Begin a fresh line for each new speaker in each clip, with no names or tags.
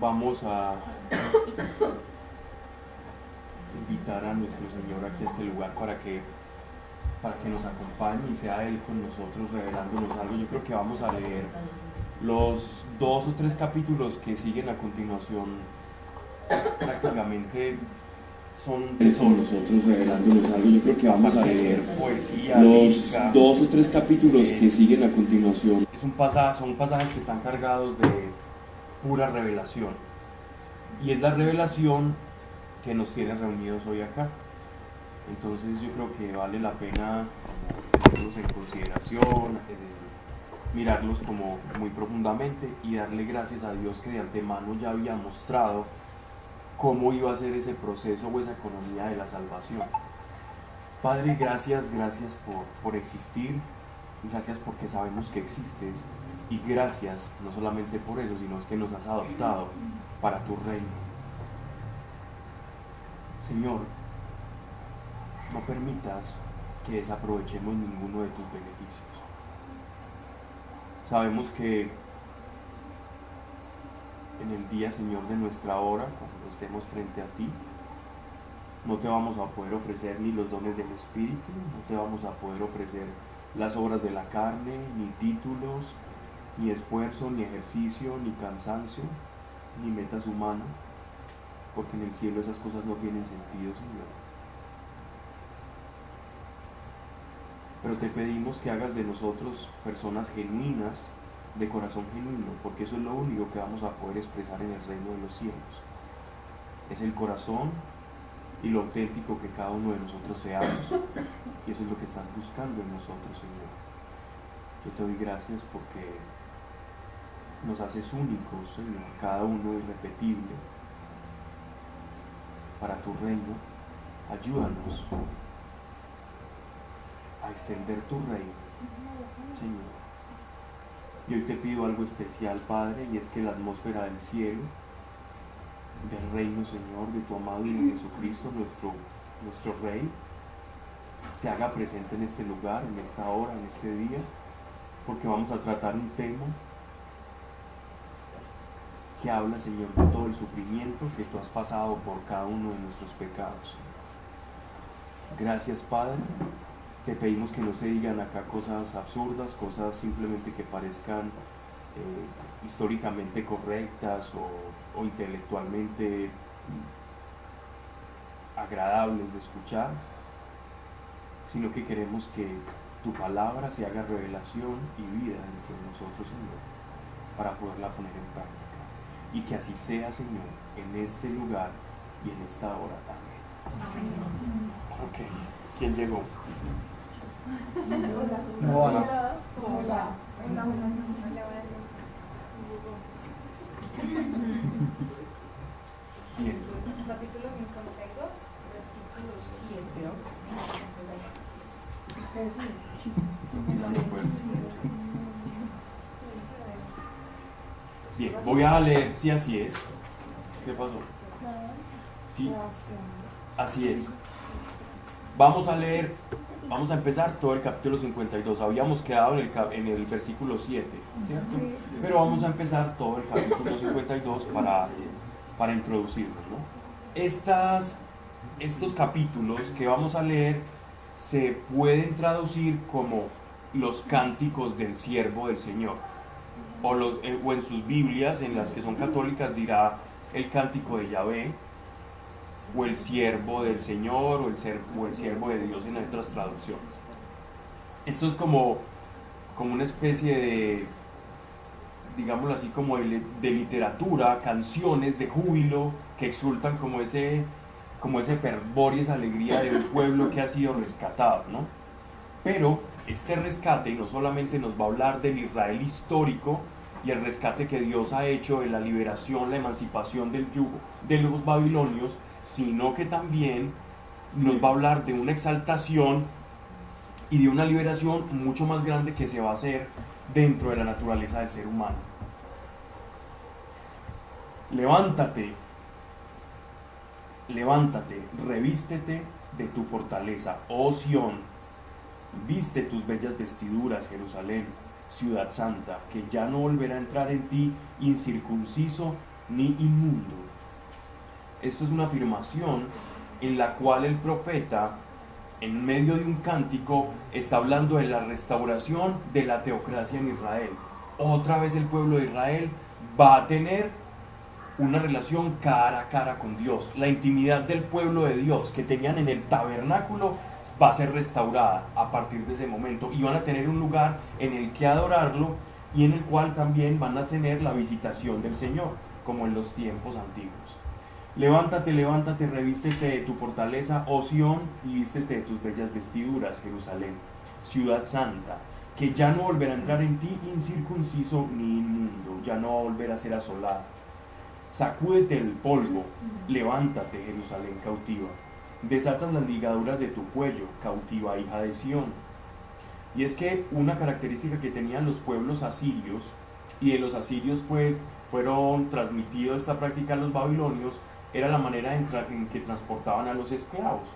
vamos a invitar a nuestro Señor aquí a este lugar para que, para que nos acompañe y sea Él con nosotros revelándonos algo. Yo creo que vamos a leer los dos o tres capítulos que siguen a continuación. Prácticamente son son nosotros revelándonos algo. Yo creo que vamos a leer poesía, los dos o tres capítulos que siguen a continuación. Es un pasaje, son pasajes que están cargados de pura revelación. Y es la revelación que nos tiene reunidos hoy acá. Entonces yo creo que vale la pena tenerlos en consideración, eh, mirarlos como muy profundamente y darle gracias a Dios que de antemano ya había mostrado cómo iba a ser ese proceso o esa economía de la salvación. Padre, gracias, gracias por, por existir, gracias porque sabemos que existes y gracias no solamente por eso, sino es que nos has adoptado para tu reino. Señor, no permitas que desaprovechemos ninguno de tus beneficios. Sabemos que en el día, Señor, de nuestra hora, cuando estemos frente a ti, no te vamos a poder ofrecer ni los dones del Espíritu, no te vamos a poder ofrecer las obras de la carne, ni títulos, ni esfuerzo, ni ejercicio, ni cansancio, ni metas humanas, porque en el cielo esas cosas no tienen sentido, Señor. Pero te pedimos que hagas de nosotros personas genuinas, de corazón genuino, porque eso es lo único que vamos a poder expresar en el reino de los cielos. Es el corazón y lo auténtico que cada uno de nosotros seamos. Y eso es lo que estás buscando en nosotros, Señor. Yo te doy gracias porque nos haces únicos, Señor, cada uno irrepetible para tu reino. Ayúdanos a extender tu reino, Señor. Y hoy te pido algo especial, Padre, y es que la atmósfera del cielo, del reino, Señor, de tu amado Hijo Jesucristo, nuestro, nuestro Rey, se haga presente en este lugar, en esta hora, en este día, porque vamos a tratar un tema que habla, Señor, de todo el sufrimiento que tú has pasado por cada uno de nuestros pecados. Gracias, Padre. Te pedimos que no se digan acá cosas absurdas, cosas simplemente que parezcan eh, históricamente correctas o, o intelectualmente agradables de escuchar, sino que queremos que tu palabra se haga revelación y vida dentro de nosotros, Señor, para poderla poner en práctica y que así sea, Señor, en este lugar y en esta hora. Amén. Ok, ¿quién llegó?
No,
Hola.
Hola.
Bien.
Capítulo 52, versículo 7.
Mirando fuerte. Bien, voy a leer si así es. ¿Qué pasó? Sí, así es. Vamos a leer, vamos a empezar todo el capítulo 52. Habíamos quedado en el, en el versículo 7, ¿cierto? Pero vamos a empezar todo el capítulo 52 para, para introducirnos, ¿no? Estas, estos capítulos que vamos a leer se pueden traducir como los cánticos del siervo del Señor o, los- eh, o en sus Biblias, en las que son católicas, dirá el cántico de Yahvé, o el siervo del Señor, o el, ser- o el siervo de Dios en otras traducciones. Esto es como, como una especie de, digámoslo así, como de, de literatura, canciones de júbilo que exultan como ese, como ese fervor y esa alegría de un pueblo que ha sido rescatado, ¿no? Pero este rescate no solamente nos va a hablar del Israel histórico y el rescate que Dios ha hecho de la liberación, la emancipación del yugo de los babilonios, sino que también nos va a hablar de una exaltación y de una liberación mucho más grande que se va a hacer dentro de la naturaleza del ser humano. Levántate, levántate, revístete de tu fortaleza, oh Viste tus bellas vestiduras, Jerusalén, ciudad santa, que ya no volverá a entrar en ti incircunciso ni inmundo. Esto es una afirmación en la cual el profeta, en medio de un cántico, está hablando de la restauración de la teocracia en Israel. Otra vez el pueblo de Israel va a tener una relación cara a cara con Dios. La intimidad del pueblo de Dios que tenían en el tabernáculo va a ser restaurada a partir de ese momento y van a tener un lugar en el que adorarlo y en el cual también van a tener la visitación del Señor, como en los tiempos antiguos. Levántate, levántate, revístete de tu fortaleza, oh Sión, y vístete de tus bellas vestiduras, Jerusalén, ciudad santa, que ya no volverá a entrar en ti incircunciso ni inmundo, ya no va a volver a ser asolado. Sacúdete el polvo, levántate, Jerusalén cautiva desatas las ligaduras de tu cuello, cautiva hija de Sión. Y es que una característica que tenían los pueblos asirios, y de los asirios pues, fueron transmitidos esta práctica a los babilonios, era la manera en, que transportaban a los esclavos.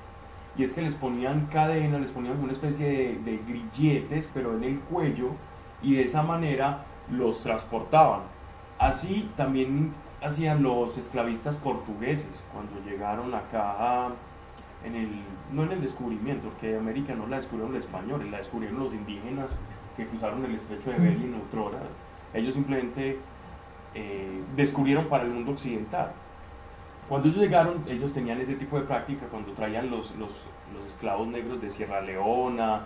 Y es que les ponían cadena, les ponían una especie de, de grilletes, pero en el cuello, y de esa manera los transportaban. Así también hacían los esclavistas portugueses cuando llegaron acá a no en el descubrimiento, porque América no la descubrieron los españoles, la descubrieron los indígenas que cruzaron el estrecho de Bering Otrora. Ellos simplemente eh, descubrieron para el mundo occidental. Cuando ellos llegaron, ellos tenían ese tipo de práctica, cuando traían los, los, los esclavos negros de Sierra Leona,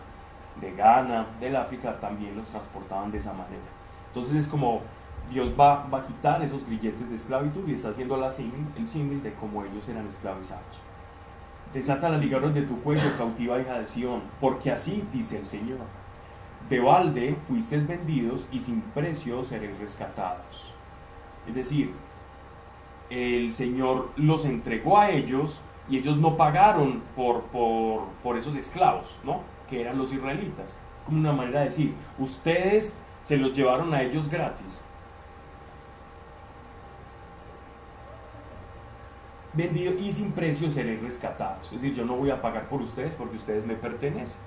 de Ghana, del África, también los transportaban de esa manera. Entonces es como Dios va, va a quitar esos grilletes de esclavitud y está haciendo el símil de cómo ellos eran esclavizados. Desata las ligaduras de tu cuello, cautiva hija de Sión, porque así dice el Señor. De balde fuisteis vendidos y sin precio seréis rescatados. Es decir, el Señor los entregó a ellos y ellos no pagaron por, por, por esos esclavos, ¿no? Que eran los israelitas. Como una manera de decir, ustedes se los llevaron a ellos gratis. Vendido y sin precio seréis rescatados. Es decir, yo no voy a pagar por ustedes porque ustedes me pertenecen.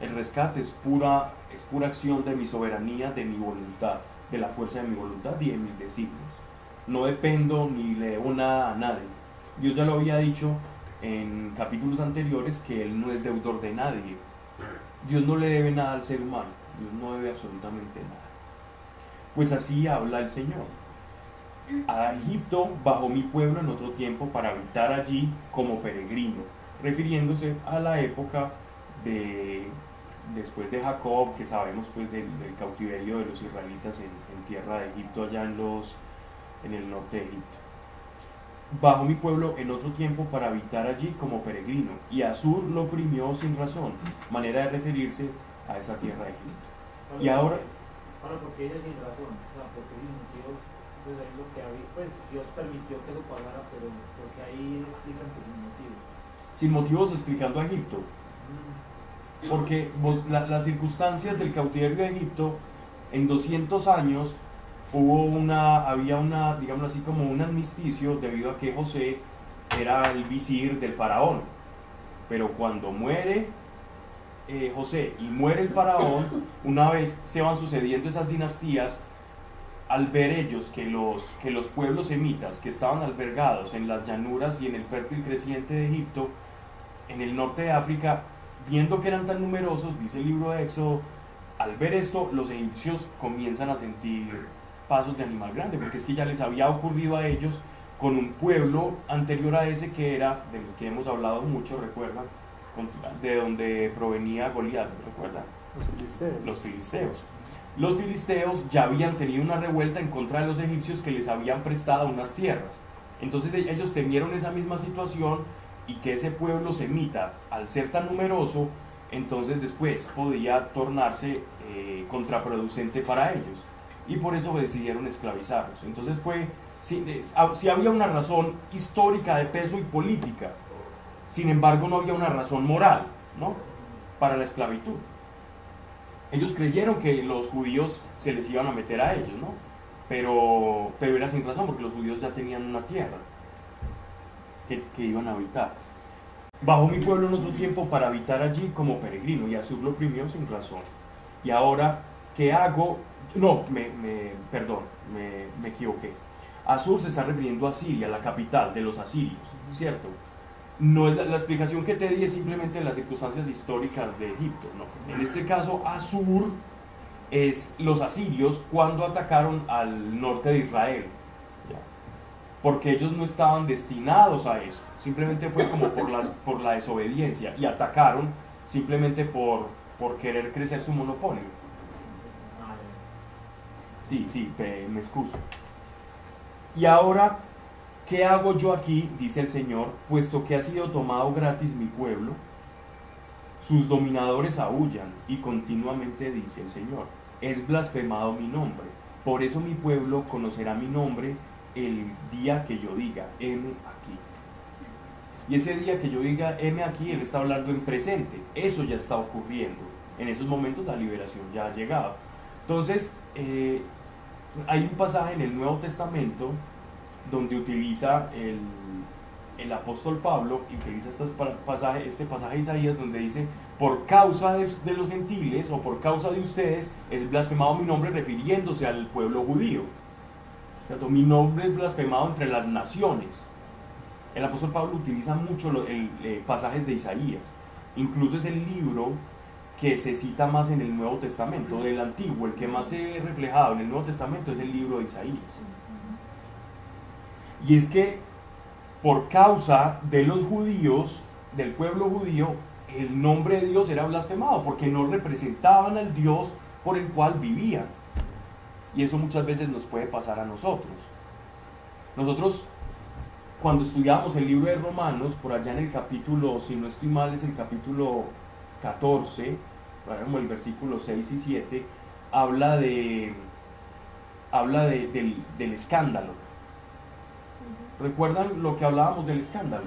El rescate es pura, es pura acción de mi soberanía, de mi voluntad, de la fuerza de mi voluntad y de mis designios. No dependo ni le debo nada a nadie. Dios ya lo había dicho en capítulos anteriores que Él no es deudor de nadie. Dios no le debe nada al ser humano. Dios no debe absolutamente nada. Pues así habla el Señor a Egipto bajo mi pueblo en otro tiempo para habitar allí como peregrino, refiriéndose a la época de después de Jacob, que sabemos pues del, cautiverio de los israelitas en, tierra de Egipto, allá en, los, en el norte de Egipto. Bajo mi pueblo en otro tiempo para habitar allí como peregrino, y Asur lo oprimió sin razón, manera de referirse a esa tierra de Egipto. y ahora...
Porque ella sin razón, o sea, porque pues ahí lo que había, pues Dios permitió que lo pagara, pero porque ahí explican que sin motivos.
Sin motivos explicando a Egipto. Mm. Porque las circunstancias del cautiverio de Egipto, en 200 años hubo una, había una, digamos así como un amnisticio debido a que José era el visir del faraón. Pero cuando muere eh, José y muere el faraón, una vez se van sucediendo esas dinastías, al ver ellos que los, que los pueblos semitas que estaban albergados en las llanuras y en el fértil creciente de Egipto, en el norte de África, viendo que eran tan numerosos, dice el libro de Éxodo, al ver esto, los egipcios comienzan a sentir pasos de animal grande, porque es que ya les había ocurrido a ellos con un pueblo anterior a ese que era, del que hemos hablado mucho, recuerdan, de donde provenía Goliat, ¿recuerdan?
Los filisteos.
Los filisteos los filisteos ya habían tenido una revuelta en contra de los egipcios que les habían prestado unas tierras. Entonces e-, ellos temieron esa misma situación y que ese pueblo semita, al ser tan numeroso, entonces después podía tornarse eh, contraproducente para ellos. Y por eso decidieron esclavizarlos. Entonces fue, si, si había una razón histórica de peso y política, sin embargo no había una razón moral ¿no? para la esclavitud ellos creyeron que los judíos se les iban a meter a ellos, ¿no? Pero, pero era sin razón, porque los judíos ya tenían una tierra que, iban a habitar. Bajo mi pueblo en otro tiempo para habitar allí como peregrino, y Azur lo oprimió sin razón. Y ahora, ¿qué hago? No, me, perdón, me, me equivoqué. Asur se está refiriendo a Siria, la capital de los asirios, ¿cierto? No es la, la explicación que te di es simplemente las circunstancias históricas de Egipto, no. En este caso, Asur es los asirios cuando atacaron al norte de Israel, ¿ya? porque ellos no estaban destinados a eso, simplemente fue como por, las, por la desobediencia y atacaron simplemente por, por querer crecer su monopolio. Sí, sí, me excuso. Y ahora, ¿qué hago yo aquí? Dice el Señor, puesto que ha sido tomado gratis mi pueblo, sus dominadores aullan y continuamente dice el Señor, es blasfemado mi nombre, por eso mi pueblo conocerá mi nombre el día que yo diga, heme aquí. Y ese día que yo diga, heme aquí, Él está hablando en presente, eso ya está ocurriendo. En esos momentos la liberación ya ha llegado. Entonces, eh, hay un pasaje en el Nuevo Testamento donde utiliza el, el apóstol Pablo, utiliza este pasaje de Isaías donde dice, por causa de, los gentiles o por causa de ustedes es blasfemado mi nombre refiriéndose al pueblo judío. ¿Cierto? Mi nombre es blasfemado entre las naciones. El apóstol Pablo utiliza mucho lo- el, eh, pasajes de Isaías. Incluso es el libro que se cita más en el Nuevo Testamento, del Antiguo, el que más se ve reflejado en el Nuevo Testamento es el libro de Isaías. Y es que por causa de los judíos, del pueblo judío, el nombre de Dios era blasfemado, porque no representaban al Dios por el cual vivían. Y eso muchas veces nos puede pasar a nosotros. Nosotros, cuando estudiamos el libro de Romanos, por allá en el capítulo, si no estoy mal, es el capítulo 14, por ahí como el versículo 6 y 7, habla de habla de- del escándalo. ¿Recuerdan lo que hablábamos del escándalo?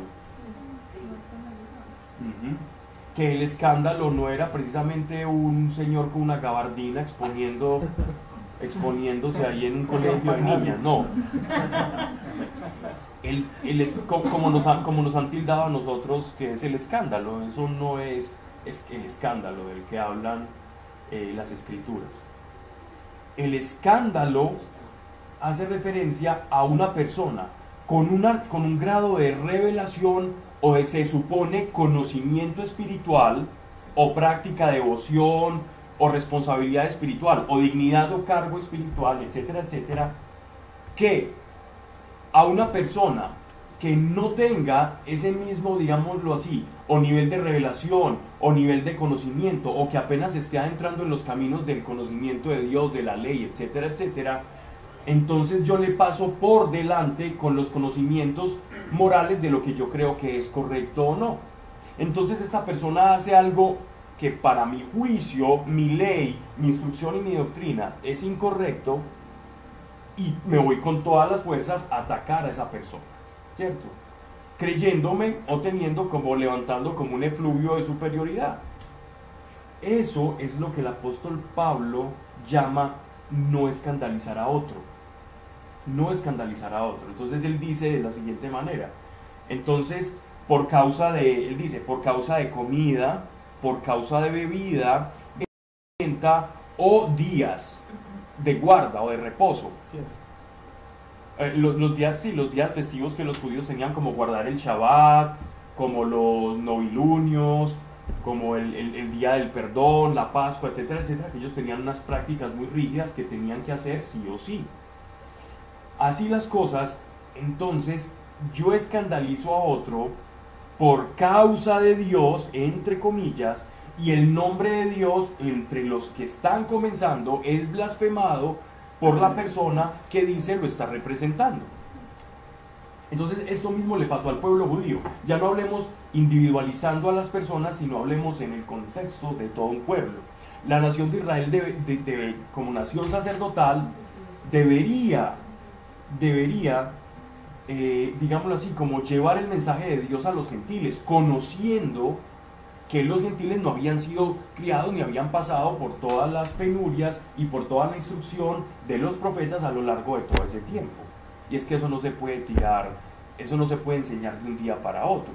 Que el escándalo no era precisamente un señor con una gabardina exponiendo, exponiéndose ahí en un colegio de niñas, no. El, el como, nos han, como nos han tildado a nosotros que es el escándalo, eso no es, es el escándalo del que hablan eh, las escrituras. El escándalo hace referencia a una persona con, una, con un grado de revelación o de, se supone conocimiento espiritual o práctica de devoción o responsabilidad espiritual o dignidad o cargo espiritual, etcétera, etcétera, que a una persona que no tenga ese mismo, digámoslo así, o nivel de revelación, o nivel de conocimiento, o que apenas esté entrando en los caminos del conocimiento de Dios, de la ley, etcétera, etcétera, entonces yo le paso por delante con los conocimientos morales de lo que yo creo que es correcto o no. Entonces esta persona hace algo que para mi juicio, mi ley, mi instrucción y mi doctrina es incorrecto y me voy con todas las fuerzas a atacar a esa persona, ¿cierto? Creyéndome o teniendo como levantando como un efluvio de superioridad. Eso es lo que el apóstol Pablo llama no escandalizar a otro. No escandalizar a otro. Entonces él dice de la siguiente manera. Entonces, por causa de, él dice, por causa de comida, por causa de bebida, o días de guarda o de reposo. Eh, los, los días, sí, los días festivos que los judíos tenían como guardar el Shabbat, como los novilunios, como el, el- el día del perdón, la Pascua, etcétera, etcétera, que ellos tenían unas prácticas muy rígidas que tenían que hacer sí o sí. Así las cosas, entonces yo escandalizo a otro por causa de Dios, entre comillas, y el nombre de Dios entre los que están comenzando es blasfemado por la persona que dice lo está representando. Entonces esto mismo le pasó al pueblo judío. Ya no hablemos individualizando a las personas, sino hablemos en el contexto de todo un pueblo. La nación de Israel como nación sacerdotal debería, debería, eh, digámoslo así, como llevar el mensaje de Dios a los gentiles, conociendo que los gentiles no habían sido criados ni habían pasado por todas las penurias y por toda la instrucción de los profetas a lo largo de todo ese tiempo. Y es que eso no se puede tirar, eso no se puede enseñar de un día para otro.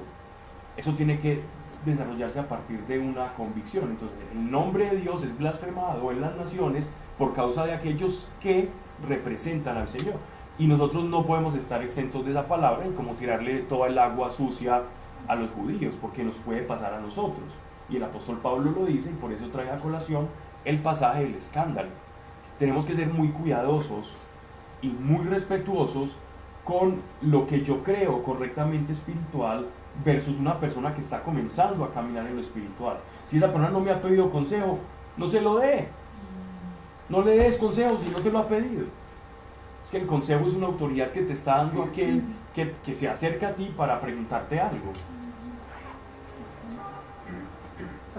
Eso tiene que desarrollarse a partir de una convicción. Entonces, el nombre de Dios es blasfemado en las naciones por causa de aquellos que representan al Señor. Y nosotros no podemos estar exentos de esa palabra y como tirarle toda el agua sucia a los judíos, porque nos puede pasar a nosotros. Y el apóstol Pablo lo dice y por eso trae a colación el pasaje del escándalo. Tenemos que ser muy cuidadosos y muy respetuosos con lo que yo creo correctamente espiritual versus una persona que está comenzando a caminar en lo espiritual. Si esa persona no me ha pedido consejo, no se lo dé. No le des consejo si no te lo ha pedido. Es que el consejo es una autoridad que te está dando aquel que, que se acerca a ti para preguntarte algo.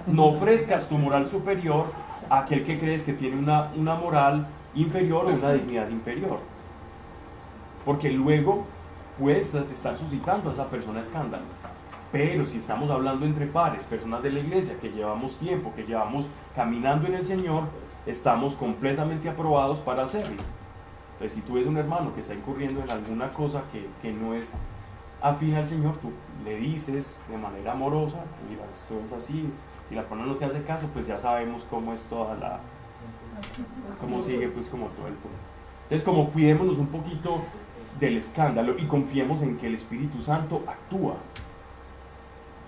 No ofrezcas tu moral superior a aquel que crees que tiene una, una moral inferior o una dignidad inferior. Porque luego puedes estar suscitando a esa persona escándalo. Pero si estamos hablando entre pares, personas de la iglesia que llevamos tiempo, que llevamos caminando en el Señor, estamos completamente aprobados para hacerlo. Entonces, si tú ves un hermano que está incurriendo en alguna cosa que, que no es afín al Señor, tú le dices de manera amorosa, mira, esto es así. Si la persona no te hace caso, pues ya sabemos cómo es toda la... cómo sigue pues como todo el punto. Entonces, como cuidémonos un poquito del escándalo y confiemos en que el Espíritu Santo actúa.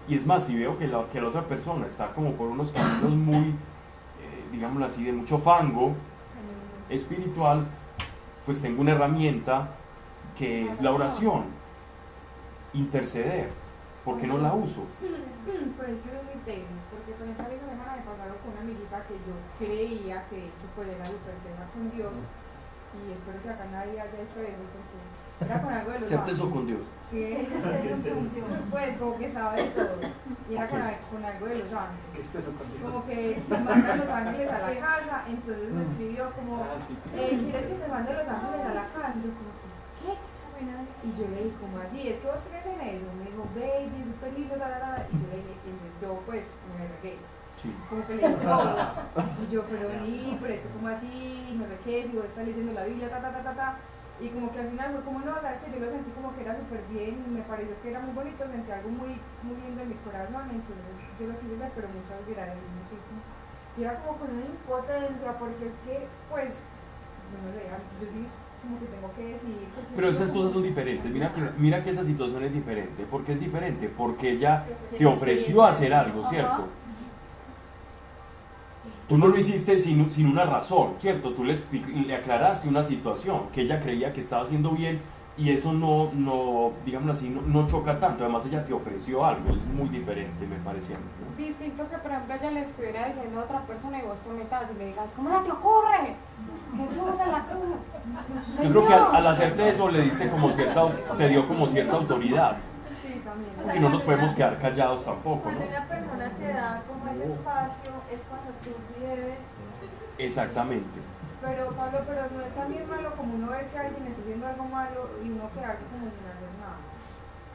Y es más, si veo que la, que la otra persona está como por unos caminos muy, eh, digámoslo así, de mucho fango espiritual, pues tengo una herramienta que es la oración, interceder. ¿Por qué no la uso?
Pues es que es muy técnico, porque por ejemplo esa semana me pasaron con una amiguita que yo creía que de hecho pues era súper con Dios y espero que acá nadie haya hecho eso porque era con algo de los
teso
ángeles.
con Dios.
Que pues como que sabe de todo. Y era con, al- con algo de los ángeles.
¿Qué es eso contigo?
como que mandan los ángeles a la casa entonces me escribió como
Ah,
eh, ¿quieres que te mande los ángeles a la casa? y yo como ¿qué? y yo le dije como así es que vos crees en eso me dijo baby súper lindo la, la, la. y yo le dije entonces yo pues me regué como que le dije no y yo pero ni pero es que como así no sé qué si vos estás leyendo la Biblia ta ta ta ta ta y como que al final fue como no sabes que yo lo sentí como que era súper bien y me pareció que era muy bonito sentí algo muy muy lindo en mi corazón entonces yo lo quise hacer pero muchas gracias y era como con una impotencia porque es que pues no sé yo sí como que tengo que decidir
Pero esas cosas son diferentes. Mira que, mira que esa situación es diferente. ¿Por qué es diferente? Porque ella te ofreció hacer algo, ¿cierto? Tú no lo hiciste sin, sin una razón, ¿cierto? Tú le, le aclaraste una situación que ella creía que estaba haciendo bien y eso no, no digámoslo así, no, no choca tanto. Además ella te ofreció algo, es muy diferente, me parecía. ¿no?
Distinto que, por ejemplo, ella le estuviera diciendo a otra persona y vos te metas y le digas, ¿cómo se te ocurre? Jesús en la cruz.
Yo creo que al,
Señor".
al hacerte eso le diste como cierta, te dio como cierta autoridad.
sí también
Y no nos podemos quedar callados tampoco,
Cuando
¿no?
una persona te da como ese espacio, es cuando
Exactamente.
Pero Pablo, pero no es también malo como uno ver que alguien está haciendo algo malo y uno quedarse como sin hacer nada.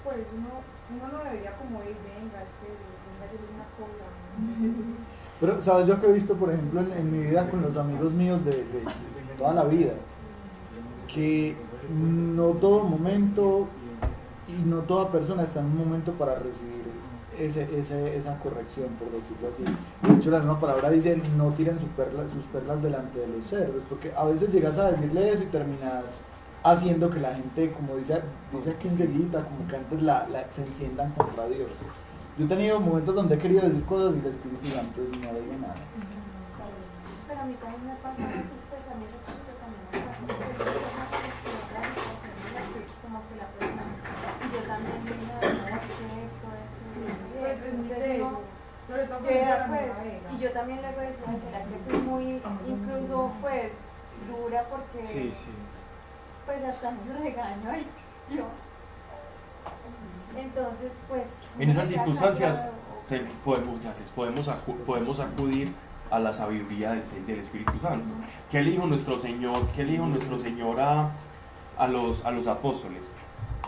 Pues uno, uno no debería como ir, venga, es que venga yo una cosa.
Pero, ¿sabes? Yo que he visto, por ejemplo, en, en mi vida con los amigos míos de, de- de toda la vida, que no todo momento y no toda persona está en un momento para recibir ese, ese- esa corrección, por decirlo así. De hecho, la misma palabra dice, no tiren su perla- sus perlas delante de los cerdos, porque a veces llegas a decirle eso y terminas haciendo que la gente, como dice, dice aquí enseguida, como que antes la, la- se enciendan contra Dios. Yo he tenido momentos donde he querido decir cosas y el Espíritu Santo no digo nada.
Pero a mí también me pasa eso, pues a mí eso como que también me pasa, porque hay personas que tienen otra situación en la que como que la persona, y yo también vengo de no, es que esto, esto,
Pues es muy de eso. Sobre todo con
Queda,
la
pues, y yo también luego decía, ¿será que fui muy, incluso pues, dura porque,
Sí, sí.
pues hasta me regaño y yo. Entonces, pues...
En esas circunstancias te- podemos, gracias, podemos, acu- podemos acudir a la sabiduría del, del Espíritu Santo. ¿Qué le dijo nuestro Señor? ¿Qué le dijo nuestro Señor a, a los, a los apóstoles?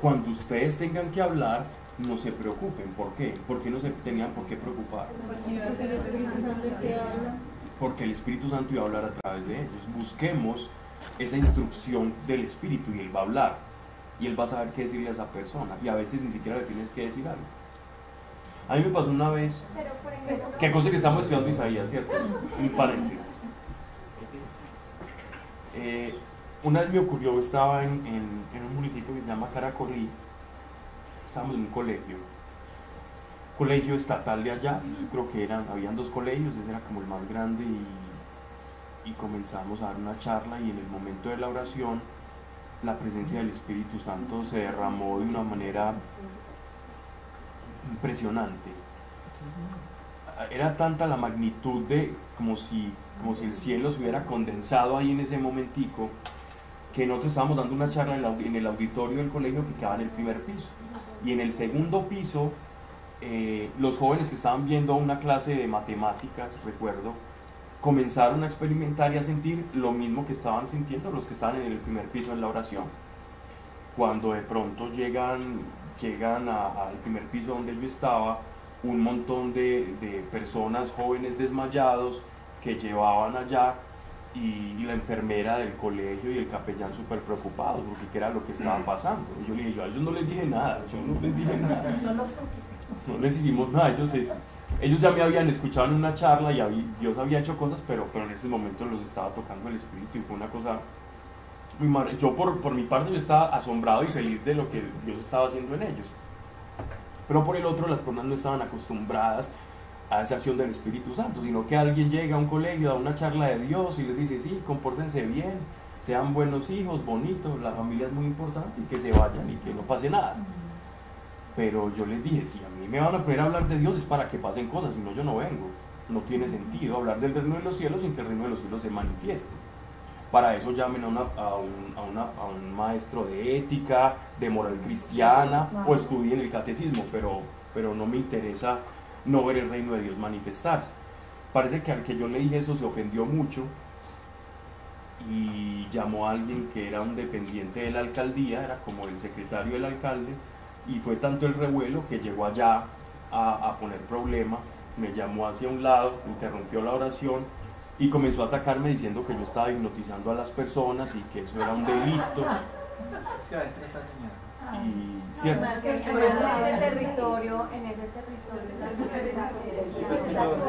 Cuando ustedes tengan que hablar, no se preocupen. ¿Por qué? Porque no se tenían por qué preocupar. Porque el Espíritu Santo iba a hablar a través de ellos. Busquemos esa instrucción del Espíritu y Él va a hablar. Y Él va a saber qué decirle a esa persona. Y a veces ni siquiera le tienes que decir algo. A mí me pasó una vez, qué cosa que estamos estudiando Isaías, ¿cierto? Un paréntesis. Eh, una vez me ocurrió, estaba en- en un municipio que se llama Caracolí, estábamos en un colegio, colegio estatal de allá, yo creo que eran, habían dos colegios, ese era como el más grande y, comenzamos a dar una charla y en el momento de la oración la presencia del Espíritu Santo se derramó de una manera impresionante. Era tanta la magnitud de como si, como si el cielo se hubiera condensado ahí en ese momentico que nosotros estábamos dando una charla en el auditorio del colegio que quedaba en el primer piso. Y en el segundo piso, eh, los jóvenes que estaban viendo una clase de matemáticas, recuerdo, comenzaron a experimentar y a sentir lo mismo que estaban sintiendo los que estaban en el primer piso en la oración. Cuando de pronto llegan, llegan al primer piso donde yo estaba, un montón de, de personas jóvenes desmayados que llevaban allá y, y la enfermera del colegio y el capellán súper preocupados porque qué era lo que estaba pasando. Y yo le dije, yo a ellos no les dije nada, yo no les dije nada no les hicimos nada, ellos, es- ellos ya me habían escuchado en una charla y habí- Dios había hecho cosas, pero, pero en ese momento los estaba tocando el Espíritu y fue una cosa muy mar- Yo por, por mi parte yo estaba asombrado y feliz de lo que Dios estaba haciendo en ellos. Pero por el otro las personas no estaban acostumbradas a esa acción del Espíritu Santo, sino que alguien llega a un colegio, a una charla de Dios y les dice, sí, compórtense bien, sean buenos hijos, bonitos, la familia es muy importante y que se vayan y que no pase nada. Pero yo les dije, si a mí me van a poner a hablar de Dios es para que pasen cosas, si no yo no vengo. No tiene sentido hablar del reino de los cielos sin que el reino de los cielos se manifieste. Para eso llamen a, una- a un, a una- a un maestro de ética, de moral cristiana, o estudien el catecismo, pero, pero no me interesa no ver el reino de Dios manifestarse. Parece que al que yo le dije eso se ofendió mucho y llamó a alguien que era un dependiente de la alcaldía, era como el secretario del alcalde, y fue tanto el revuelo que llegó allá a, a poner problema, me llamó hacia un lado, interrumpió la oración y comenzó a atacarme diciendo que yo estaba hipnotizando a las personas y que eso era un delito. Y, ¿cierto?
Más que en ese territorio, en ese territorio.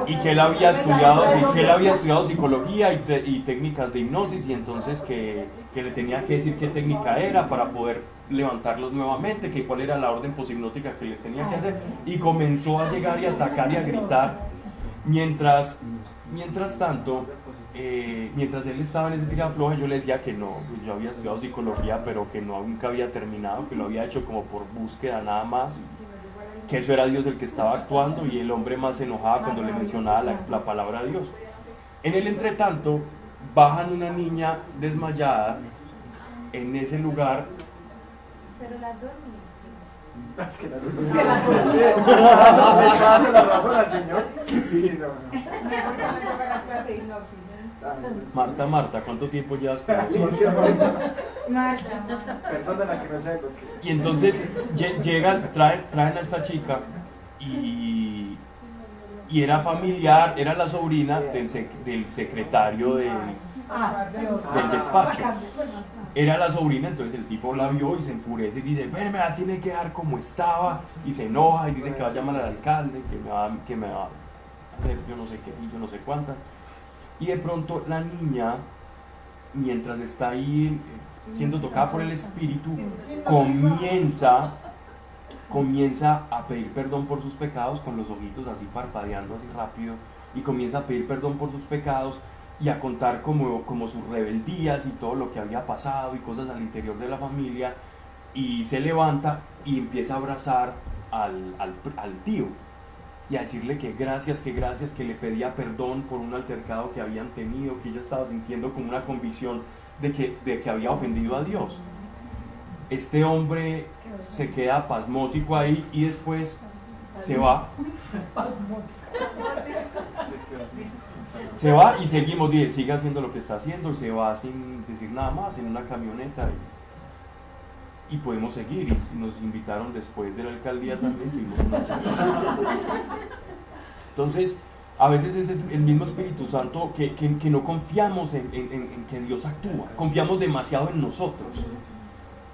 y que él había estudiado, sí, que él había estudiado psicología y, te- y técnicas de hipnosis y entonces que, que le tenía que decir qué técnica era para poder levantarlos nuevamente, que cuál era la orden poshipnótica que les tenía que hacer y comenzó a llegar y a atacar y a gritar mientras, mientras tanto, eh, mientras él estaba en ese tira floja yo le decía que no, pues yo había estudiado psicología pero que no, nunca había terminado, que lo había hecho como por búsqueda nada más que eso era Dios el que estaba actuando y el hombre más se enojaba cuando le mencionaba la, la palabra Dios. En el entretanto, bajan una niña desmayada en ese lugar
Pero las dos
Es que la luz. Es que la luz. Le está dando la razón al Señor. Sí, no, no. Ah,
Marta, Marta, ¿cuánto tiempo llevas con
momento.
Marta,
Perdónala que no sé lo que.
Y entonces lle- llegan, traen, traen a esta chica y, y era familiar, era la sobrina del, sec- del secretario del, del despacho. Era la sobrina, entonces el tipo la vio y se enfurece y dice, "Ven, me la tiene que dejar como estaba, y se enoja y dice que va a llamar al alcalde, que me va, que me va a hacer yo no sé qué y yo no sé cuántas. Y de pronto la niña, mientras está ahí eh, siendo tocada por el espíritu, comienza, comienza a pedir perdón por sus pecados con los ojitos así parpadeando así rápido y comienza a pedir perdón por sus pecados y a contar como, como sus rebeldías y todo lo que había pasado y cosas al interior de la familia y se levanta y empieza a abrazar al, al, al tío y a decirle que gracias, que gracias, que le pedía perdón por un altercado que habían tenido, que ella estaba sintiendo como una convicción de que, de que había ofendido a Dios. Este hombre se queda pasmótico ahí y después se va. Se va y seguimos, dije, sigue haciendo lo que está haciendo y se va sin decir nada más en una camioneta y, y podemos seguir. Y si nos invitaron después de la alcaldía también, tuvimos una. Entonces, a veces es el mismo Espíritu Santo que, que- que no confiamos en- en que Dios actúa, confiamos demasiado en nosotros.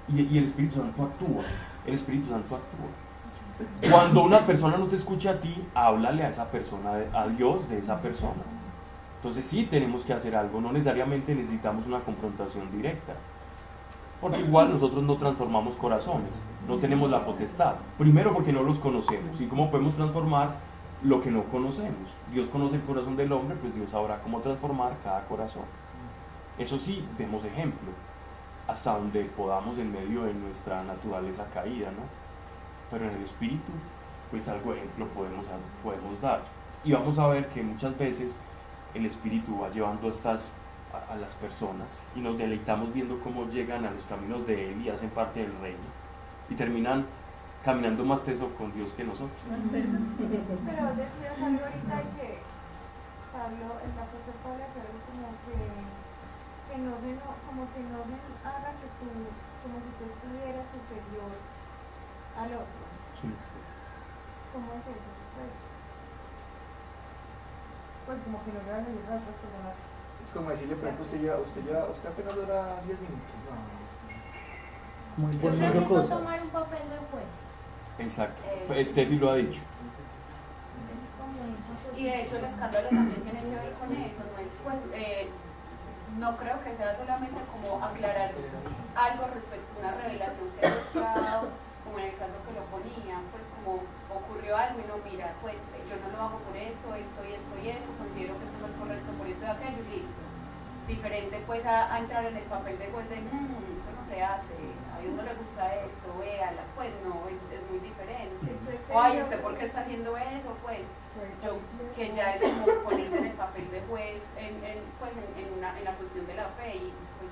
Y, y el Espíritu Santo actúa, el Espíritu Santo actúa. Cuando una persona no te escucha a ti, háblale a esa persona, a Dios de esa persona. Entonces sí tenemos que hacer algo, no necesariamente necesitamos una confrontación directa. Porque igual nosotros no transformamos corazones, no tenemos la potestad. Primero porque no los conocemos. ¿Y cómo podemos transformar lo que no conocemos? Dios conoce el corazón del hombre, pues Dios sabrá cómo transformar cada corazón. Eso sí, demos ejemplo, hasta donde podamos en medio de nuestra naturaleza caída, ¿no? Pero en el espíritu, pues algo ejemplo podemos, podemos dar. Y vamos a ver que muchas veces el espíritu va llevando estas a, a, las personas y nos deleitamos viendo cómo llegan a los caminos de él y hacen parte del reino y terminan caminando más teso con Dios que nosotros.
Pero decías algo ahorita que Pablo, el apóstol Pablo como que, que no se como que no se haga que tú, como si tú estuvieras superior al otro.
Sí.
¿Cómo es eso? Pues,
Pues como que no le van a decir a otras personas.
Es como decirle, por ejemplo, usted, lleva, usted, lleva, usted apenas dura 10 minutos. No,
Muy
yo
poniendo
creo que
cosas.
tomar un papel de juez.
Exacto.
Eh,
Steffi lo ha dicho.
Y de hecho el escándalo también tiene que ver con eso, ¿no? Es, pues, eh, no creo que sea solamente como aclarar algo respecto a una revelación que ha como en el caso que lo ponía, pues como ocurrió algo y no, mira, pues yo no lo hago por eso, esto y esto y esto, considero que esto no es correcto por eso y aquello y listo. Diferente pues a, a entrar en el papel de juez de, mmm, eso no se hace, a Dios no le gusta eso, véala, pues no, es, es muy diferente. O ay, ¿usted por qué está haciendo eso? Pues yo, que ya es como ponerse en el papel de juez en, en, pues, en, en una, en la función de la fe y pues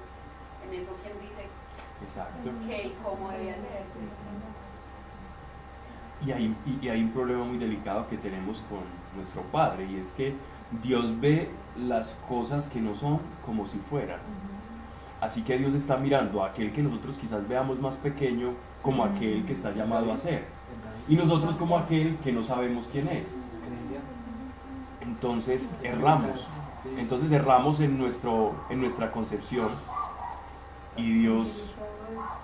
en eso quién dice
Exacto.
qué y cómo debe hacerse.
Y hay, y- y hay un problema muy delicado que tenemos con nuestro Padre y es que Dios ve las cosas que no son como si fueran. Así que Dios está mirando a aquel que nosotros quizás veamos más pequeño como aquel que está llamado a ser. Y nosotros como aquel que no sabemos quién es. Entonces erramos. Entonces erramos en, nuestro, en nuestra concepción. Y Dios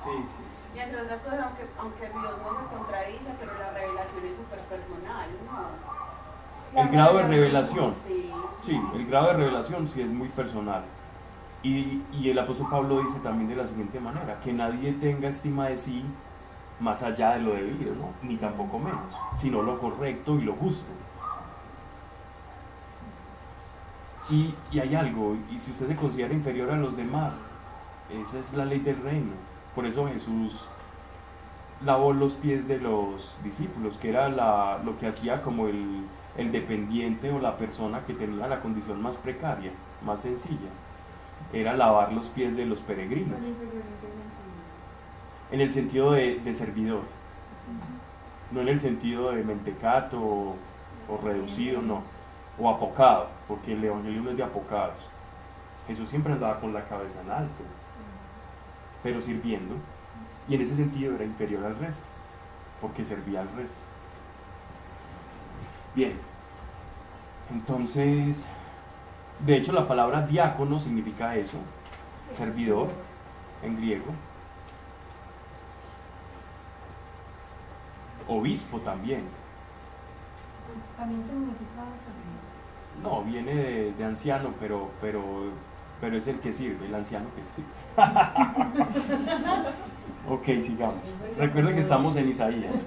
Sí, sí.
Y entre otras cosas, aunque, aunque Dios no se contradice, pero la revelación es súper personal, ¿no?
El grado de revelación.
Sí,
el grado de revelación sí es muy personal. Y, y el apóstol Pablo dice también de la siguiente manera, que nadie tenga estima de sí más allá de lo debido, ¿no? ni tampoco menos, sino lo correcto y lo justo. Y, y hay algo, y si usted se considera inferior a los demás, esa es la ley del reino. Por eso Jesús lavó los pies de los discípulos, que era la- lo que hacía como el, el dependiente o la persona que tenía la condición más precaria, más sencilla. Era lavar los pies de los peregrinos,
¿en
el sentido de, de servidor, no en el sentido de mentecato o, o reducido, no, o apocado, porque el evangelio no es de apocados. Jesús siempre andaba con la cabeza en alto, pero sirviendo, y en ese sentido era inferior al resto, porque servía al resto. Bien, entonces, de hecho la palabra diácono significa eso, servidor en griego. Obispo también.
También significa servir.
No, viene de, de anciano, pero, pero, pero es el que sirve, el anciano que sirve. ok, sigamos. Recuerden que estamos en Isaías.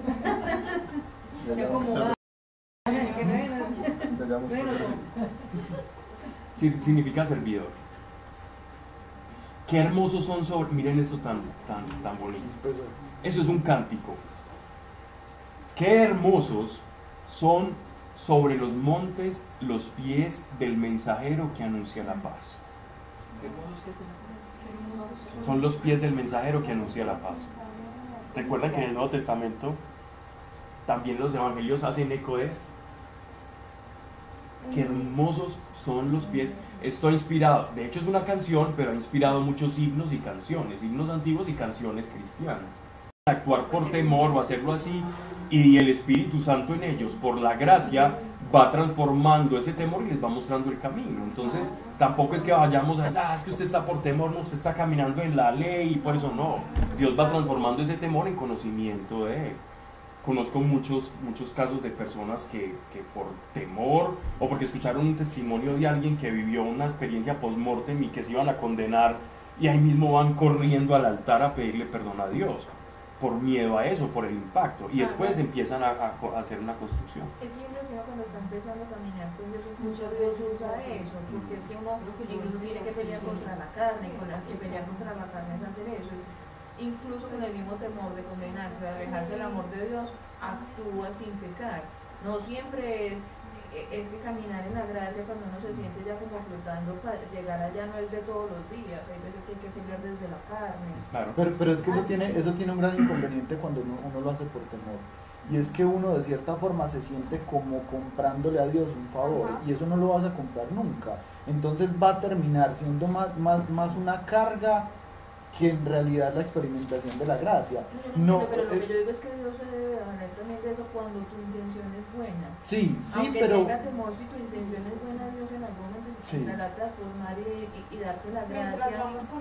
Que no Bueno,
significa servidor. Qué hermosos son sobre. Miren eso tan, tan, tan bonito. Eso es un cántico. Qué hermosos son sobre los montes los pies del mensajero que anuncia la paz. Son los pies del mensajero que anuncia la paz. Recuerden que en el Nuevo Testamento también los evangelios hacen eco de esto. Qué hermosos son los pies. Esto ha inspirado, de hecho es una canción, pero ha inspirado muchos himnos y canciones, himnos antiguos y canciones cristianas. Actuar por temor o hacerlo así y el Espíritu Santo en ellos, por la gracia, va transformando ese temor y les va mostrando el camino. Entonces, tampoco es que vayamos a decir, ah, es que usted está por temor, no, usted está caminando en la ley y por eso no. Dios va transformando ese temor en conocimiento de Él. Conozco muchos, muchos casos de personas que, que por temor o porque escucharon un testimonio de alguien que vivió una experiencia post-mortem y que se iban a condenar y ahí mismo van corriendo al altar a pedirle perdón a Dios por miedo a eso, por el impacto. Y después empiezan a, a hacer una construcción.
Es que yo creo que uno cuando está empezando a caminar con Dios, muchas veces usa eso, porque es que uno incluso tiene que pelear contra la carne, y con la, y pelear contra la carne es hacer eso, es incluso con el mismo temor de condenarse, de alejarse del amor de Dios, actúa sin pecar. No siempre es, es que caminar en la gracia cuando uno se siente ya como flotando, para llegar allá no es de todos los días, hay veces que hay que pelear desde la carne.
Claro.
Pero, pero es que eso tiene, eso tiene un gran inconveniente cuando uno, uno lo hace por temor. Y es que uno de cierta forma se siente como comprándole a Dios un favor.
Ajá.
Y eso no lo vas a comprar nunca. Entonces va a terminar siendo más, más, más una carga que en realidad la experimentación de la gracia.
No,
No,
pero lo
eh,
que yo digo es que Dios se debe valer también de eso cuando tu intención es buena.
Sí, sí,
Aunque
pero...
tenga temor, si tu intención es buena, Dios en algún
Sí.
transformar y, y- y darte la gracia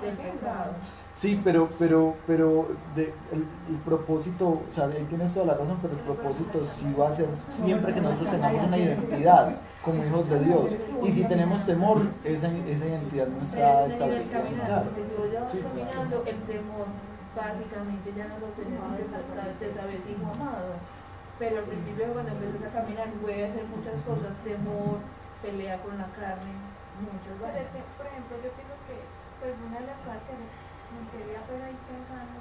del pecado.
Sí, pero, pero, pero de- el, el propósito, o sea, él tienes toda la razón, pero el propósito sí va a ser siempre que nosotros tengamos una identidad como hijos de Dios. Y si tenemos temor, esa, esa identidad no está
Pero en el
establecida. Claro.
porque si vos ya vas
Sí.
caminando, el temor básicamente ya no lo tenemos de sabes hijo amado. Pero al principio cuando empiezas a caminar puede hacer muchas cosas, temor, pelea con la carne, muchas
Pero es que, por ejemplo, yo pienso que pues una de las cosas que me quería pues ahí pensando,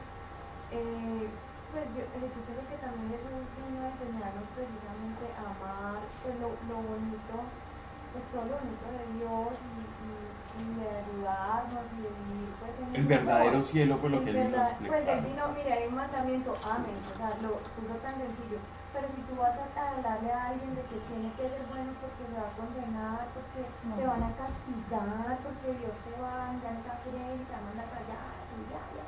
eh, pues yo, eh, yo creo que también Jesús vino a enseñarnos precisamente a amar pues lo, lo bonito, pues todo lo bonito de Dios y, y, y de ayudarnos y de vivir pues en
El
ese
verdadero cielo fue lo
El
que él vino a
verdad- Pues él
explicar.
vino, mira, hay un mandamiento, amén, o sea, lo puso tan sencillo. Pero si tú vas a hablarle a alguien de que tiene que ser bueno porque se va a condenar, porque te van a castigar, porque Dios te va a engañar, te va a mandar para allá, y ya, ya.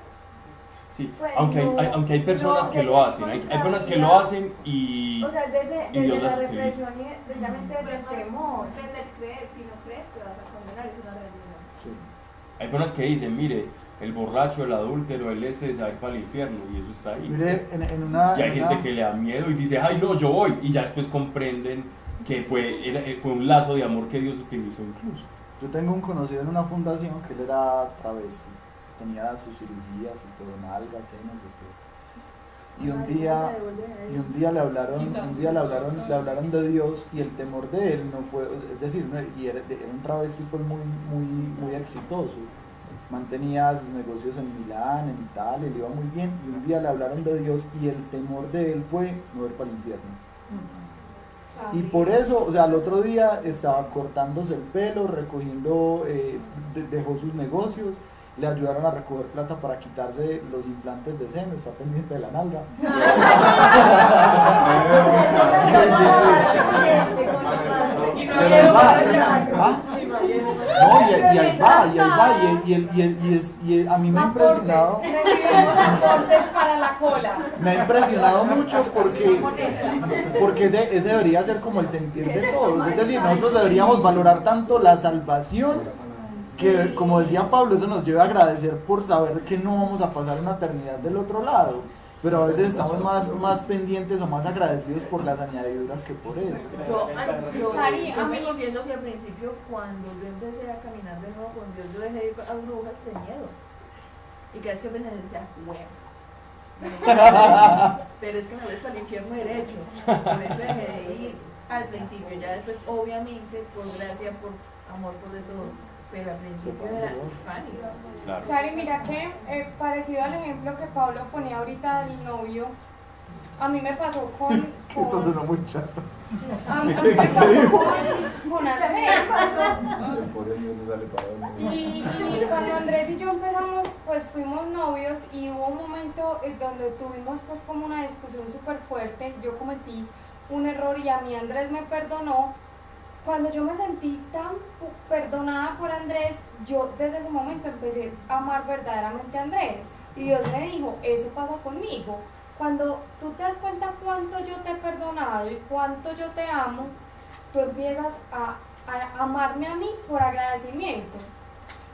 Sí,
Pues
aunque, hay,
no,
hay- aunque hay personas
no,
que lo hacen, hay, hay personas que lo hacen y...
O sea, desde,
y
desde la represión y precisamente desde el temor.
Desde el creer, si no crees te vas a condenar, es una religión.
Sí.
Hay personas que dicen, mire, el borracho, el adúltero, el este se va a ir para el infierno y eso está ahí.
Mire, en, en una...
Y hay
en
gente
una-
que le da miedo y dice, ay no, yo voy. Y ya después comprenden que fue, era- fue un lazo de amor que Dios utilizó incluso.
Yo tengo un conocido en una fundación que él era travesti, tenía sus cirugías y todo, nalgas, senos y todo. Y un día, y un día le hablaron, un día le hablaron, le hablaron de Dios y el temor de él no fue, es decir, y era, era un travesti pues muy, muy, muy exitoso. Mantenía sus negocios en Milán, en Italia, le iba muy bien. Y un día le hablaron de Dios y el temor de él fue no ir para el infierno. Y por eso, o sea, el otro día estaba cortándose el pelo, recogiendo, eh, de- dejó sus negocios, le ayudaron a recoger plata para quitarse los implantes de seno, está pendiente de la nalga. ¿ah?
No
y, y ahí va, y ahí va, y, y- y- y es- y a mí me ha impresionado,
para la cola.
me ha impresionado mucho porque, porque ese, ese debería ser como el sentir de todos, es decir, nosotros deberíamos valorar tanto la salvación que como decía Pablo, eso nos lleva a agradecer por saber que no vamos a pasar una eternidad del otro lado. Pero a veces estamos más, más pendientes o más agradecidos por las añadiduras que por eso.
Yo, ay, yo,
Sari,
yo
a
me confieso que al principio cuando yo empecé a caminar de nuevo con Dios, yo dejé de ir a brujas de miedo. Y cada vez que pensé decía, bueno. Pero es que me voy para el infierno derecho. Por eso dejé de ir al principio. Ya después, obviamente, por gracia, por amor, por de todo. Pero al principio era pánico.
Claro.
Sari, mira que eh, parecido al ejemplo que Pablo ponía ahorita del novio, a mí me pasó con...
Eso
con
suena muy charro.
a mí me pasó con, con Andrés. Y, y cuando Andrés y yo empezamos, pues fuimos novios y hubo un momento en donde tuvimos pues como una discusión súper fuerte. Yo cometí un error y a mí Andrés me perdonó. Cuando yo me sentí tan perdonada por Andrés, yo desde ese momento empecé a amar verdaderamente a Andrés. Y Dios me dijo, eso pasa conmigo. Cuando tú te das cuenta cuánto yo te he perdonado y cuánto yo te amo, tú empiezas a, a amarme a mí por agradecimiento.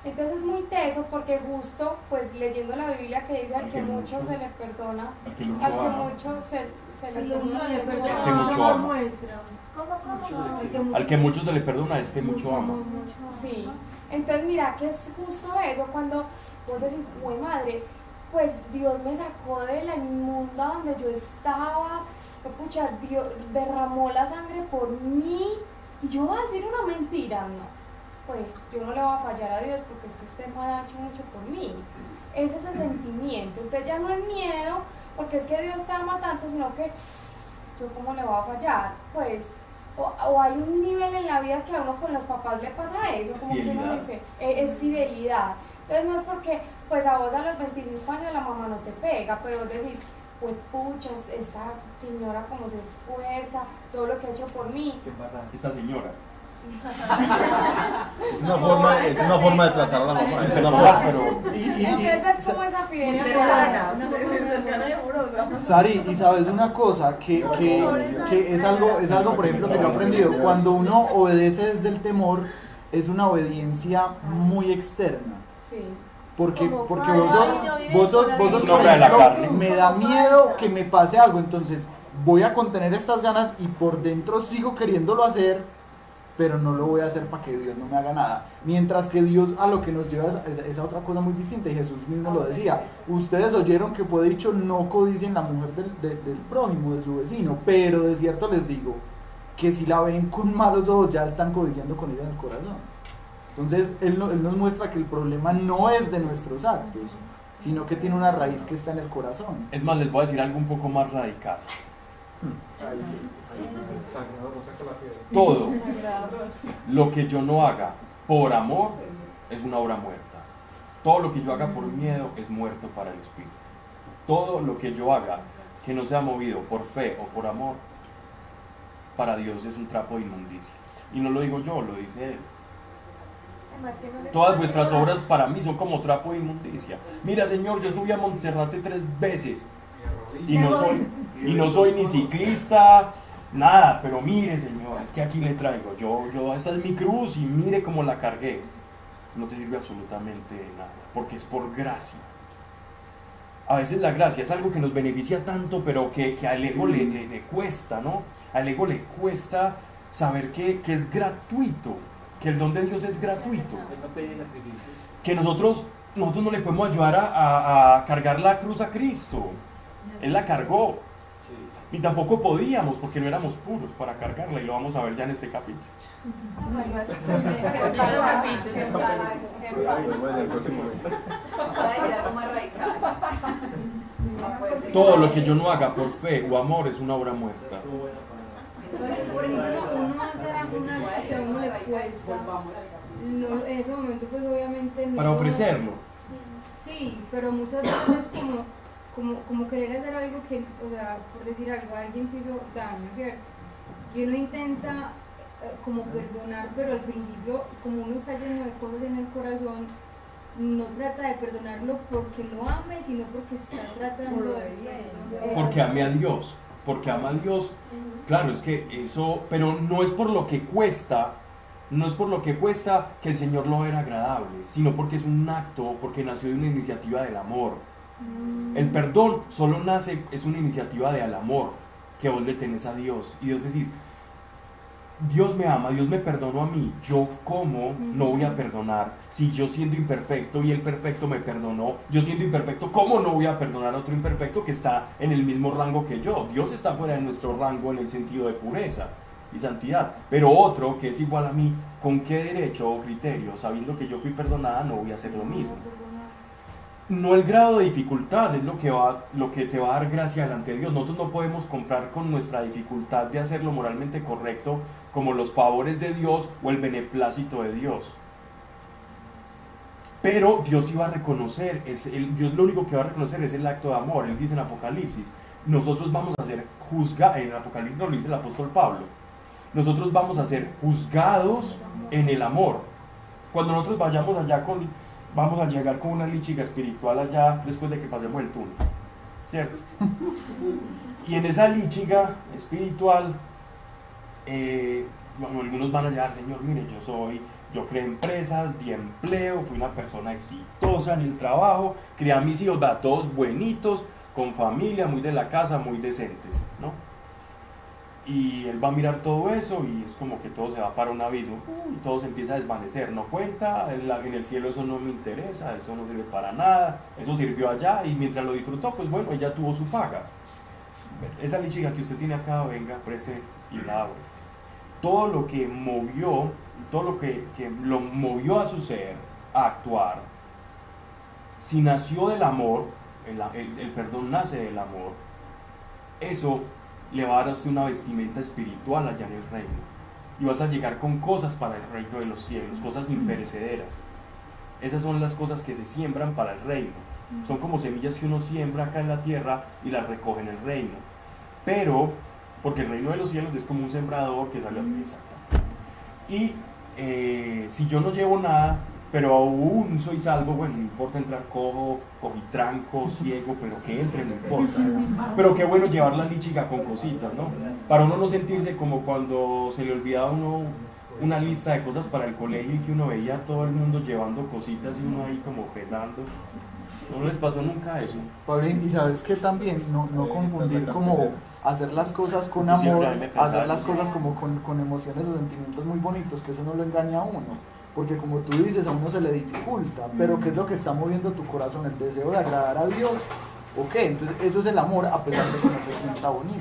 Entonces es muy teso porque justo, pues leyendo la Biblia que dice al que mucho se le perdona,
Al que mucho
al que
ama.
mucho se, se le perdona.
le perdona,
mucho ama.
muestra.
Al que mucho se le perdona, este mucho ama.
Sí, entonces mira que es justo eso cuando vos decís, güey madre, pues Dios me sacó de la inmunda donde yo estaba, escucha, Dios derramó la sangre por mí y yo voy a decir una mentira, no, pues yo no le voy a fallar a Dios porque es que este man ha hecho mucho por mí, es ese sentimiento, entonces ya no es miedo porque es que Dios te ama tanto, sino que yo cómo le voy a fallar, pues o, o hay un nivel en la vida que a uno con los papás le pasa eso, como que uno dice, eh, es fidelidad. Entonces no es porque, pues a vos a los 25 años la mamá no te pega, pero vos decís, pues pucha, esta señora como se esfuerza, todo lo que ha hecho por mí.
Esta señora.
Es una forma, es una forma de tratar a la mamá. Es una
Perdón,
forma.
pero
Y, y- y-
Entonces es como esa fidelidad.
Cercana, cercana y amorosa.
Sari, y sabes una cosa, que, que, que es, algo, es algo, por ejemplo, que yo he aprendido. Cuando uno obedece desde el temor, es una obediencia muy externa.
Sí.
Porque, porque vos sos, vos sos, vos por ejemplo, me da miedo que me pase algo, entonces voy a contener estas ganas y por dentro sigo queriéndolo hacer, pero no lo voy a hacer para que Dios no me haga nada. Mientras que Dios a lo que nos lleva es, es- es a otra cosa muy distinta y Jesús mismo lo decía. Ustedes oyeron que fue dicho no codicien la mujer del, de- del prójimo, de su vecino, pero de cierto les digo que si la ven con malos ojos ya están codiciando con ella en el corazón. Entonces, él, no- él nos muestra que el problema no es de nuestros actos, sino que tiene una raíz que está en el corazón.
es más, les voy a decir algo un poco más radical. Todo lo que yo no haga por amor es una obra muerta. Todo lo que yo haga por miedo es muerto para el espíritu. Todo lo que yo haga que no sea movido por fe o por amor, para Dios es un trapo de inmundicia. Y no lo digo yo, lo dice Él. Todas vuestras obras para mí son como trapo de inmundicia. Mira, Señor, yo subí a Monterrate tres veces y no soy, y no soy ni ciclista, nada, pero mire, Señor, es que aquí le traigo. Yo, yo, esta es mi cruz y mire cómo la cargué. No te sirve absolutamente nada, porque es por gracia. A veces la gracia es algo que nos beneficia tanto, pero que, que al ego le, le- le cuesta, ¿no? Al ego le cuesta saber que, que es gratuito, que el don de Dios es gratuito que nosotros, nosotros no le podemos ayudar a, a- a cargar la cruz a Cristo. Él la cargó. Y tampoco podíamos porque no éramos puros para cargarla y lo vamos a ver ya en este capítulo. Todo lo que yo no haga por fe o amor es una obra muerta.
Por eso, por ejemplo, uno algún acto que a uno le cuesta, no- en ese momento pues obviamente no...
Para ofrecerlo.
Sí, pero muchas veces es como, como, como querer hacer algo que, o sea, por decir algo, alguien te hizo daño, ¿cierto? Y uno intenta eh, como perdonar, pero al principio, como uno está lleno de cosas en el corazón, no trata de perdonarlo porque lo ame, sino porque está tratando de bien.
Porque ame a Dios. Porque ama a Dios. Claro, es que eso, pero no es por lo que cuesta, no es por lo que cuesta que el Señor lo era agradable, sino porque es un acto, porque nació de una iniciativa del amor. El perdón solo nace, es una iniciativa del amor que vos le tenés a Dios. Y Dios decís, Dios me ama, Dios me perdonó a mí. Yo como no voy a perdonar si yo siendo imperfecto y el perfecto me perdonó. Yo siendo imperfecto, ¿cómo no voy a perdonar a otro imperfecto que está en el mismo rango que yo? Dios está fuera de nuestro rango en el sentido de pureza y santidad. Pero otro que es igual a mí, ¿con qué derecho o criterio, sabiendo que yo fui perdonada, no voy a hacer lo mismo? No el grado de dificultad es lo que, va, lo que te va a dar gracia delante de Dios. Nosotros no podemos comprar con nuestra dificultad de hacerlo moralmente correcto como los favores de Dios o el beneplácito de Dios. Pero Dios iba a reconocer, es el, Dios lo único que va a reconocer es el acto de amor. Él dice en Apocalipsis, nosotros vamos a ser juzgados, en Apocalipsis lo dice el apóstol Pablo, nosotros vamos a ser juzgados en el amor. Cuando nosotros vayamos allá con, vamos a llegar con una lichiga espiritual allá después de que pasemos el túnel, ¿cierto? Y en esa lichiga espiritual, eh, algunos van a llegar, Señor, mire, yo soy, yo creé empresas, di empleo, fui una persona exitosa en el trabajo, crié a mis hijos, da, todos buenitos, con familia, muy de la casa, muy decentes, ¿no? Y él va a mirar todo eso y es como que todo se va para un abismo, y todo se empieza a desvanecer, no cuenta, en, el cielo eso no me interesa, eso no sirve para nada, eso sirvió allá y mientras lo disfrutó, pues bueno, ella tuvo su paga. Esa lichiga que usted tiene acá, venga, preste y la. Todo lo que movió, todo lo que, que lo movió a su ser, a actuar, si nació del amor, el- el perdón nace del amor, eso le va a dar a usted una vestimenta espiritual allá en el reino. Y vas a llegar con cosas para el reino de los cielos, cosas imperecederas. Esas son las cosas que se siembran para el reino. Son como semillas que uno siembra acá en la tierra y las recoge en el reino. Pero, porque el reino de los cielos es como un sembrador que sale a exacto. Y eh, si yo no llevo nada, pero aún soy salvo, bueno, no importa entrar cojo, cojitranco, ciego, pero que entre, no importa. Pero qué bueno llevar la lichiga con cositas, ¿no? Para uno no sentirse como cuando se le olvidaba a uno una lista de cosas para el colegio y que uno veía a todo el mundo llevando cositas y uno ahí como pelando. ¿No les pasó nunca eso?
Paulín, y sabes que también no, no confundir como hacer las cosas con amor, hacer las cosas como con, con emociones o sentimientos muy bonitos, que eso no lo engaña a uno. Porque como tú dices, a uno se le dificulta, pero ¿qué es lo que está moviendo tu corazón? ¿El deseo de agradar a Dios? ¿O qué? Entonces eso es el amor a pesar de que no se sienta bonito.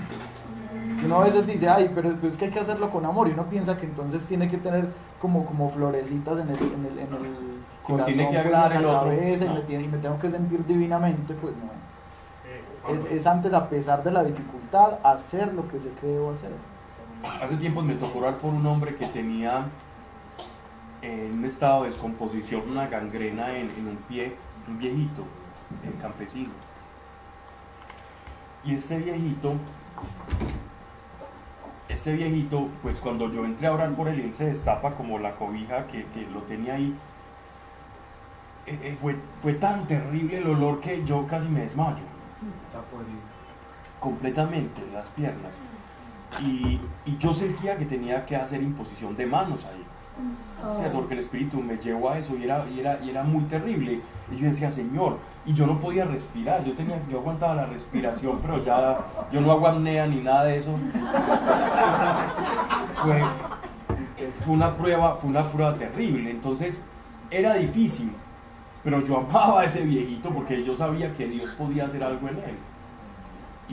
Uno a veces dice, ay, pero pero es que hay que hacerlo con amor. Y uno piensa que entonces tiene que tener como, como florecitas en el, en el, en el corazón,
tiene que
pues, en
el
la
otro.
cabeza, y, me tiene- y me tengo que sentir divinamente, pues no. Es, es antes, a pesar de la dificultad, hacer lo que sé que debo hacer.
Hace tiempo me tocó orar por un hombre que tenía en un estado de descomposición una gangrena en, en un pie, un viejito, el campesino. Y este viejito, este viejito, pues cuando yo entré a orar por él, él se destapa como la cobija que, que lo tenía ahí. Eh, eh, fue, fue tan terrible el olor que yo casi me desmayo completamente en las piernas. Y, y yo sentía que tenía que hacer imposición de manos ahí. ¿Cierto? Porque el espíritu me llevó a eso y era, y, era, y era muy terrible. Y yo decía, Señor, y yo no podía respirar, yo, tenía, yo aguantaba la respiración, pero ya yo no hago apnea ni nada de eso. Fue, fue, una prueba, fue una prueba terrible. Entonces era difícil, pero yo amaba a ese viejito porque yo sabía que Dios podía hacer algo en él.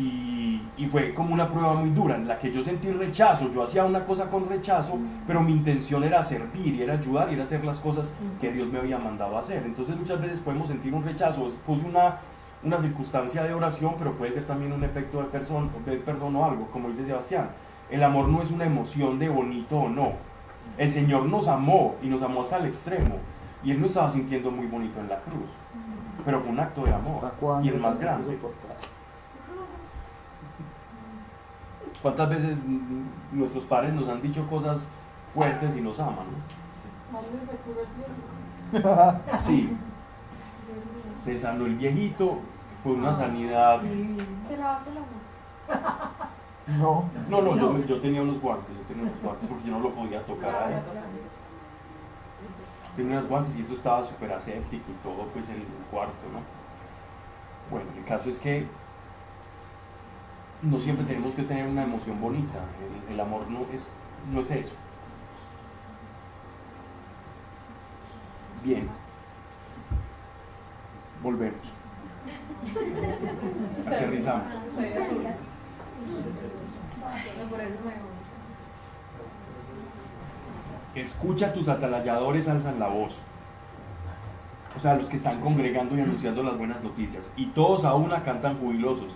Y, y fue como una prueba muy dura en la que yo sentí rechazo. Yo hacía una cosa con rechazo, pero mi intención era servir y era ayudar y era hacer las cosas que Dios me había mandado a hacer. Entonces muchas veces podemos sentir un rechazo. Puse una, una circunstancia de oración, pero puede ser también un efecto de, person, de perdón o algo, como dice Sebastián. El amor no es una emoción de bonito o no. El Señor nos amó y nos amó hasta el extremo. Y Él no estaba sintiendo muy bonito en la cruz. Pero fue un acto de amor.
¿Hasta cuándo
Y el más grande. ¿Cuántas veces nuestros padres nos han dicho cosas fuertes y nos aman? ¿no? Sí. Se sanó el viejito, fue una sanidad.
¿Te lavaste la mano?
No.
No, no, yo, yo tenía unos guantes, yo tenía unos guantes porque yo no lo podía tocar a él. Tenía unos guantes y eso estaba súper aséptico y todo pues en el cuarto, ¿no? Bueno, el caso es que no siempre tenemos que tener una emoción bonita. El, el amor no es, no es eso. Bien. Volvemos. Aterrizamos. Escucha, tus atalayadores alzan la voz. O sea, los que están congregando y anunciando las buenas noticias. Y todos a una cantan jubilosos,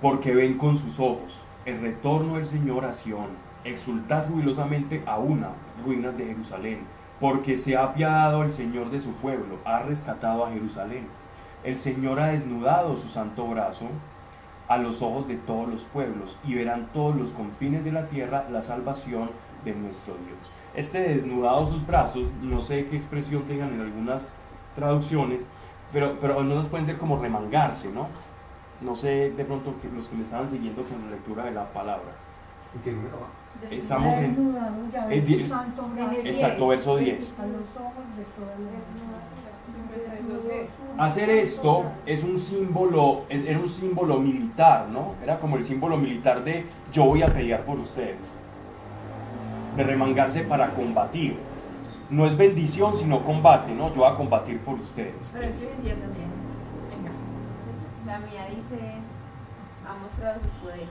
porque ven con sus ojos el retorno del Señor a Sión. Exultad jubilosamente a una, ruinas de Jerusalén, porque se ha apiadado el Señor de su pueblo, ha rescatado a Jerusalén. El Señor ha desnudado su santo brazo a los ojos de todos los pueblos, y verán todos los confines de la tierra la salvación de nuestro Dios. Este desnudado sus brazos, no sé qué expresión tengan en algunas traducciones, pero, pero algunas pueden ser como remangarse, ¿no? No sé de pronto que los que me estaban siguiendo con la lectura de la palabra.
¿En qué número va?
Estamos en...
El
Exacto, verso 10.
a los ojos de toda la
Hacer esto es un símbolo, era un símbolo militar, ¿no? Era como el símbolo militar de yo voy a pelear por ustedes. De remangarse para combatir. No es bendición, sino combate, ¿no? Yo voy a combatir por ustedes.
Pero es que hoy en día también.
La mía dice, ha mostrado su poder.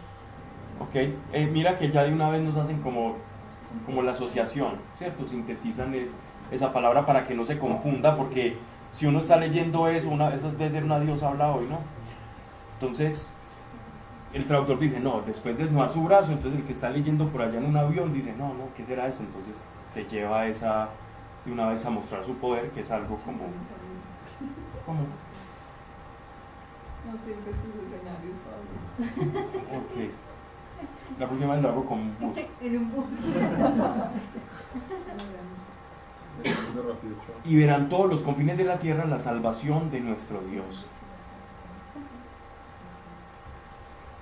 ¿Ok? Eh, mira que ya de una vez nos hacen como, como la asociación, ¿cierto? Sintetizan es- esa palabra para que no se confunda, porque si uno está leyendo eso, una, esa debe ser una Dios habla hoy, ¿no? Entonces, el traductor dice, no, después de desnudar su brazo, entonces el que está leyendo por allá en un avión dice, no, no, ¿qué será eso? Entonces te lleva esa, de una vez a mostrar su poder, que es algo como
No tienes sus escenarios, Pablo.
ok. La próxima vez lo hago con bus.
En un bus.
y verán todos los confines de la tierra la salvación de nuestro Dios.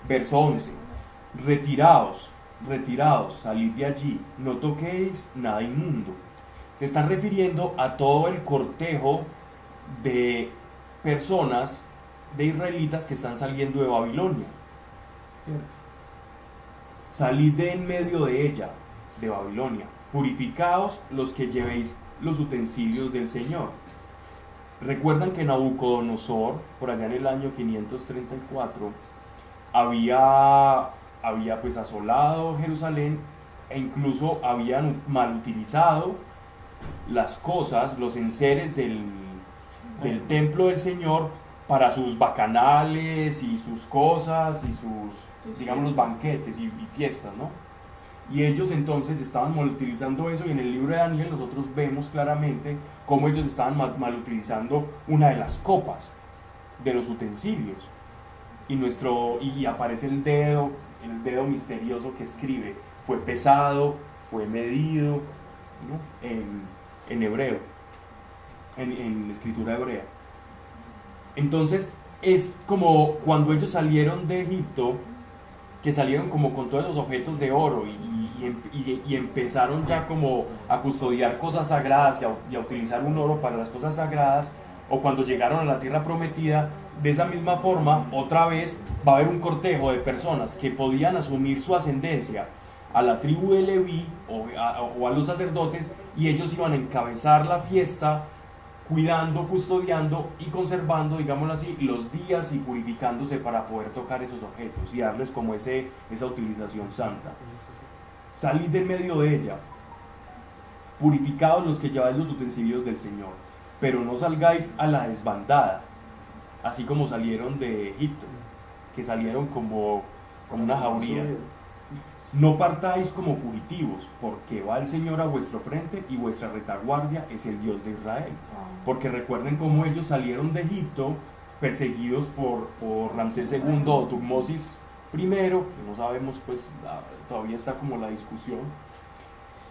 Verso 11. Retiraos, retiraos, salid de allí, no toquéis nada inmundo. Se están refiriendo a todo el cortejo de personas, de israelitas que están saliendo de Babilonia. ¿Cierto? Salid de en medio de ella, de Babilonia. Purificaos los que llevéis los utensilios del Señor. Recuerdan que Nabucodonosor, por allá en el año 534, había, había pues asolado Jerusalén e incluso habían mal utilizado las cosas, los enseres del, del templo del Señor para sus bacanales y sus cosas y sus, digamos, los banquetes y, y fiestas, ¿no? Y ellos entonces estaban mal utilizando eso y en el libro de Daniel nosotros vemos claramente cómo ellos estaban mal, mal utilizando una de las copas de los utensilios. Y, nuestro, y aparece el dedo, el dedo misterioso que escribe, fue pesado, fue medido, ¿no? en, en hebreo, en, en escritura hebrea. Entonces es como cuando ellos salieron de Egipto, que salieron como con todos esos objetos de oro y, em- empezaron ya como a custodiar cosas sagradas y a, utilizar un oro para las cosas sagradas, o cuando llegaron a la tierra prometida, de esa misma forma, otra vez va a haber un cortejo de personas que podían asumir su ascendencia a la tribu de Leví o a los sacerdotes y ellos iban a encabezar la fiesta cuidando, custodiando y conservando, digámoslo así, los días y purificándose para poder tocar esos objetos y darles como ese, esa utilización santa. Salid del medio de ella, purificados los que lleváis los utensilios del Señor, pero no salgáis a la desbandada, así como salieron de Egipto, que salieron como, como una jauría. No partáis como fugitivos, porque va el Señor a vuestro frente y vuestra retaguardia es el Dios de Israel. Porque recuerden cómo ellos salieron de Egipto perseguidos por, por Ramsés II o Tutmosis I, que no sabemos, pues todavía está como la discusión.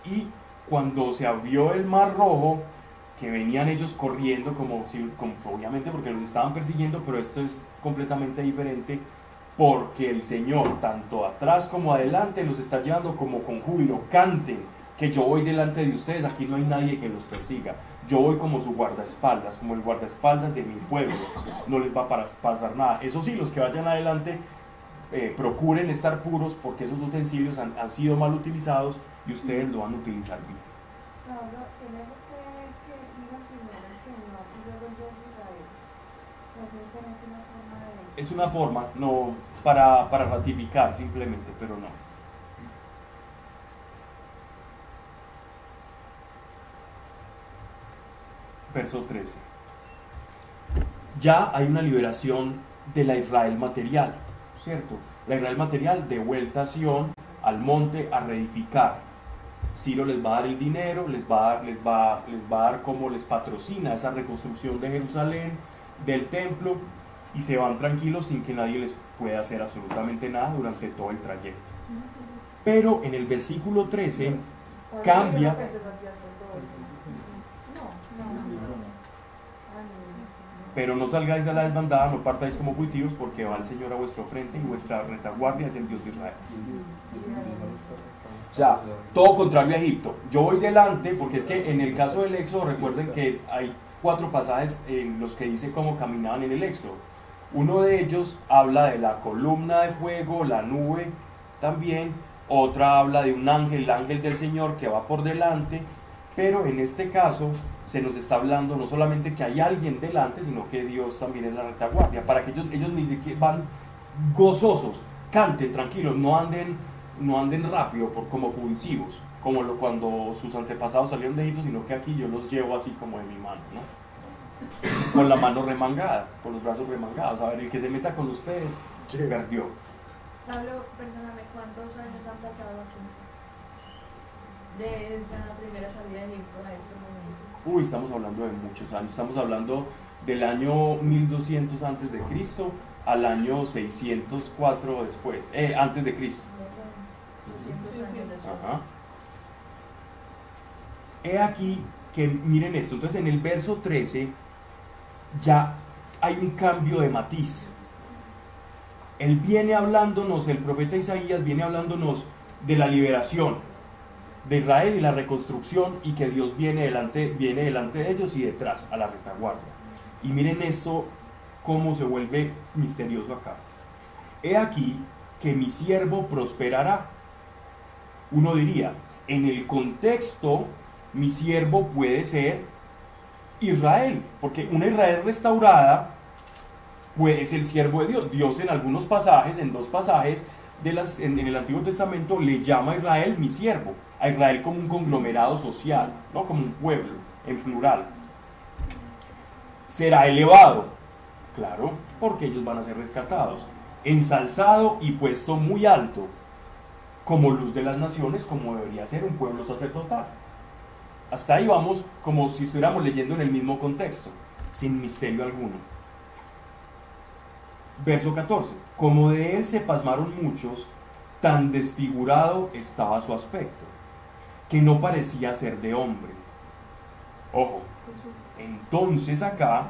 Y cuando se abrió el Mar Rojo, que venían ellos corriendo, como, como obviamente porque los estaban persiguiendo, pero esto es completamente diferente porque el Señor, tanto atrás como adelante, los está llevando como con júbilo. Canten que yo voy delante de ustedes, aquí no hay nadie que los persiga. Yo voy como su guardaespaldas, como el guardaespaldas de mi pueblo. No les va a pasar nada. Eso sí, los que vayan adelante, eh, procuren estar puros porque esos utensilios han, han sido mal utilizados y ustedes lo van a utilizar bien.
Pablo. Es una forma,
no para, para ratificar simplemente, pero no. Verso 13. Ya hay una liberación de la Israel material, ¿cierto? La Israel material de vuelta a Sion, al monte, a reedificar. Ciro les va a dar el dinero, les va a dar, les va, les va a dar como les patrocina esa reconstrucción de Jerusalén, del templo, y se van tranquilos sin que nadie les pueda hacer absolutamente nada durante todo el trayecto. Pero en el versículo 13 cambia, Pero no salgáis a la desbandada, no partáis como fugitivos, porque va el Señor a vuestro frente y vuestra retaguardia es el Dios de Israel. O sea, todo contrario a Egipto. Yo voy delante, porque es que en el caso del Éxodo, recuerden que hay cuatro pasajes en los que dice cómo caminaban en el Éxodo. Uno de ellos habla de la columna de fuego, la nube también. Otra habla de un ángel, el ángel del Señor que va por delante. Pero en este caso se nos está hablando no solamente que hay alguien delante, sino que Dios también es la retaguardia. Para que ellos, ellos van gozosos, canten tranquilos, no anden, no anden rápido por, como fugitivos, como lo, cuando sus antepasados salieron de Egipto, sino que aquí yo los llevo así como de mi mano, ¿no? Con la mano remangada, con los brazos remangados. A ver, el que se meta con ustedes, perdió.
Pablo, perdóname, ¿cuántos años han pasado aquí? De esa primera salida de Egipto a este momento.
Uy, estamos hablando de muchos años. Estamos hablando del año 1200 antes de Cristo al año 604 después, eh, antes de Cristo.
200 años después.
Ajá. He aquí que miren esto. Entonces en el verso 13 ya hay un cambio de matiz. Él viene hablándonos, el profeta Isaías viene hablándonos de la liberación de Israel y la reconstrucción y que Dios viene delante, viene delante de ellos y detrás a la retaguardia. Y miren esto cómo se vuelve misterioso acá. He aquí que mi siervo prosperará. Uno diría, en el contexto, mi siervo puede ser Israel, porque una Israel restaurada pues, es el siervo de Dios. Dios en algunos pasajes, en dos pasajes en, en el Antiguo Testamento, le llama a Israel mi siervo, a Israel como un conglomerado social, ¿no? como un pueblo, en plural. Será elevado, claro, porque ellos van a ser rescatados, ensalzado y puesto muy alto, como luz de las naciones, como debería ser un pueblo sacerdotal. Hasta ahí vamos como si estuviéramos leyendo en el mismo contexto, sin misterio alguno. Verso 14. Como de él se pasmaron muchos, tan desfigurado estaba su aspecto, que no parecía ser de hombre. Ojo, entonces acá,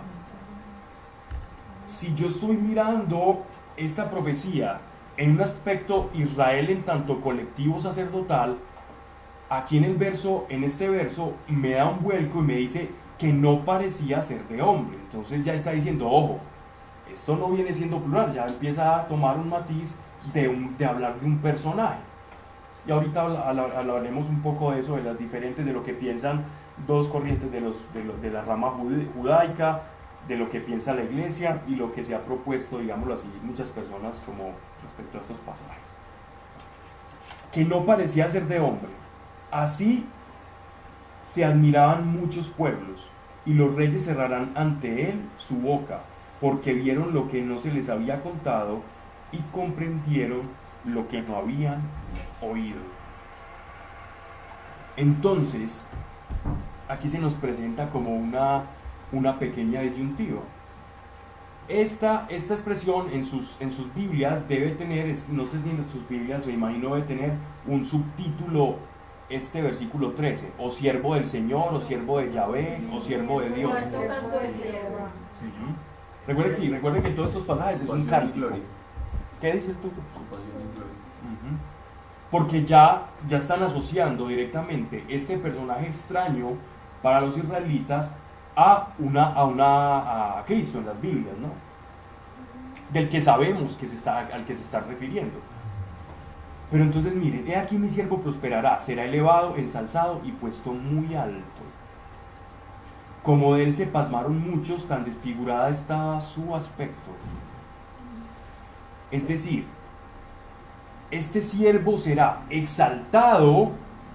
si yo estoy mirando esta profecía en un aspecto Israel en tanto colectivo sacerdotal, aquí en el verso, en este verso, me da un vuelco y me dice que no parecía ser de hombre. Entonces ya está diciendo, ojo, esto no viene siendo plural, ya empieza a tomar un matiz de, hablar de un personaje. Y ahorita habla- habla- hablaremos un poco de eso, de las diferentes, de lo que piensan dos corrientes de, los, de, lo- de la rama jud- judaica, de lo que piensa la iglesia y lo que se ha propuesto, digámoslo así, muchas personas como respecto a estos pasajes. Que no parecía ser de hombre. Así se admiraban muchos pueblos y los reyes cerrarán ante él su boca, porque vieron lo que no se les había contado y comprendieron lo que no habían oído. Entonces, aquí se nos presenta como una, una pequeña disyuntiva. Esta, esta expresión en sus, en sus Biblias debe tener, no sé si en sus Biblias, me imagino debe tener un subtítulo, este versículo 13, o siervo del Señor, o siervo de Yahvé, o siervo de Dios. Recuerden, sí, recuerden que en todos estos pasajes es un cántico. ¿Qué dice tú?
Su pasión y gloria.
Ujú. Porque ya, ya están asociando directamente este personaje extraño para los israelitas a, una, a, una, a Cristo en las Biblias, ¿no? Del que sabemos que se está, al que se está refiriendo. Pero entonces miren, he aquí mi siervo prosperará, será elevado, ensalzado y puesto muy alto. Como de él se pasmaron muchos, tan desfigurada está su aspecto. Es decir, este siervo será exaltado,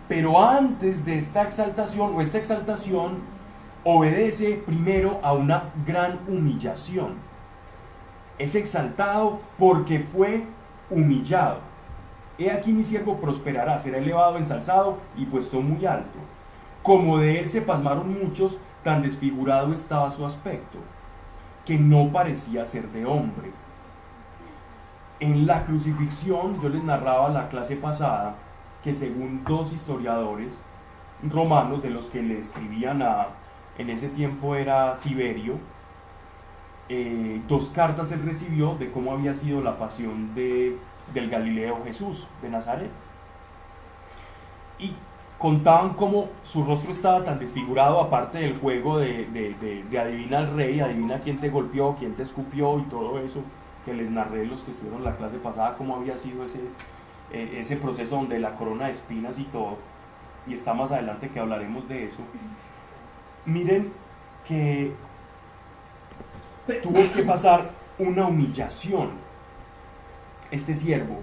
pero antes de esta exaltación o esta exaltación obedece primero a una gran humillación. Es exaltado porque fue humillado. He aquí mi siervo prosperará, será elevado, ensalzado y puesto muy alto. Como de él se pasmaron muchos, tan desfigurado estaba su aspecto, que no parecía ser de hombre. En la crucifixión, yo les narraba la clase pasada que según dos historiadores romanos de los que le escribían a, en ese tiempo era Tiberio, eh, dos cartas él recibió de cómo había sido la pasión de, del Galileo Jesús de Nazaret. Y contaban cómo su rostro estaba tan desfigurado, aparte del juego de, de, adivina al rey, adivina quién te golpeó, quién te escupió y todo eso, que les narré los que estuvieron la clase pasada, cómo había sido ese, eh, ese proceso donde la corona de espinas y todo, y está más adelante que hablaremos de eso. Miren que tuvo que pasar una humillación este siervo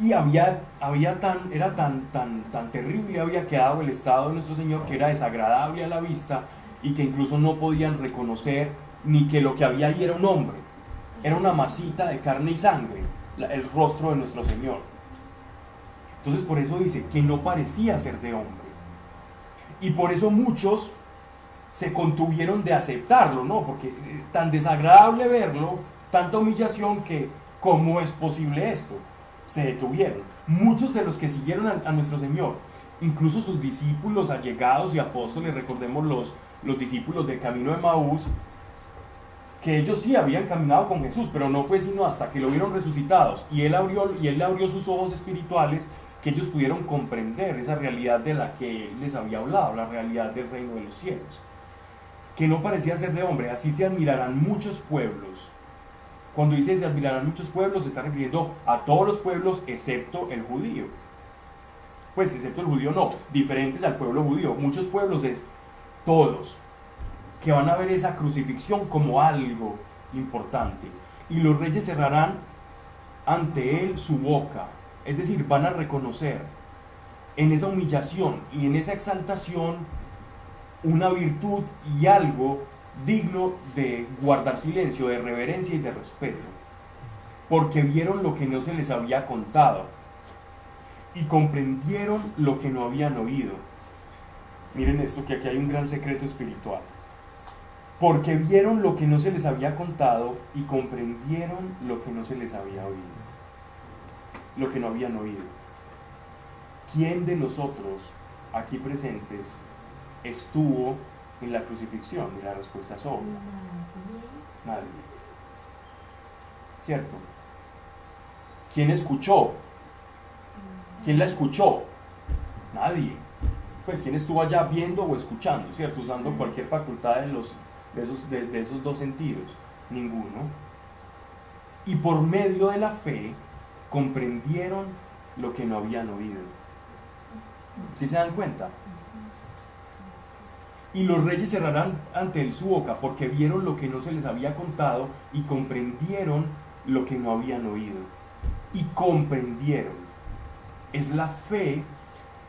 y había, había tan, era tan, tan, tan terrible había quedado el estado de nuestro Señor que era desagradable a la vista y que incluso no podían reconocer ni que lo que había ahí era un hombre, era una masita de carne y sangre, el rostro de nuestro Señor. Entonces por eso dice que no parecía ser de hombre. Y por eso muchos se contuvieron de aceptarlo, ¿no? Porque es tan desagradable verlo, tanta humillación que ¿cómo es posible esto? Se detuvieron. Muchos de los que siguieron a, nuestro Señor, incluso sus discípulos allegados y apóstoles, recordemos los, los discípulos del camino de Maús, que ellos sí habían caminado con Jesús, pero no fue sino hasta que lo vieron resucitados y él abrió y él abrió sus ojos espirituales que ellos pudieron comprender esa realidad de la que él les había hablado, la realidad del reino de los cielos. Que no parecía ser de hombre, así se admirarán muchos pueblos. Cuando dice se admirarán muchos pueblos, se está refiriendo a todos los pueblos excepto el judío. Pues excepto el judío no, diferentes al pueblo judío. Muchos pueblos es todos, que van a ver esa crucifixión como algo importante. Y los reyes cerrarán ante él su boca. Es decir, van a reconocer en esa humillación y en esa exaltación una virtud y algo digno de guardar silencio, de reverencia y de respeto. Porque vieron lo que no se les había contado y comprendieron lo que no habían oído. Miren esto, que aquí hay un gran secreto espiritual. Porque vieron lo que no se les había contado y comprendieron lo que no se les había oído. Lo que no habían oído. ¿Quién de nosotros aquí presentes estuvo en la crucifixión? Y la respuesta es obvia. Nadie. ¿Cierto? ¿Quién escuchó? ¿Quién la escuchó? Nadie. Pues quién estuvo allá viendo o escuchando, ¿cierto? Usando cualquier facultad de, los, de, esos, de, de esos dos sentidos. Ninguno. Y por medio de la fe comprendieron lo que no habían oído. ¿Sí se dan cuenta? Y los reyes cerrarán ante él su boca porque vieron lo que no se les había contado y comprendieron lo que no habían oído. Y comprendieron. Es la fe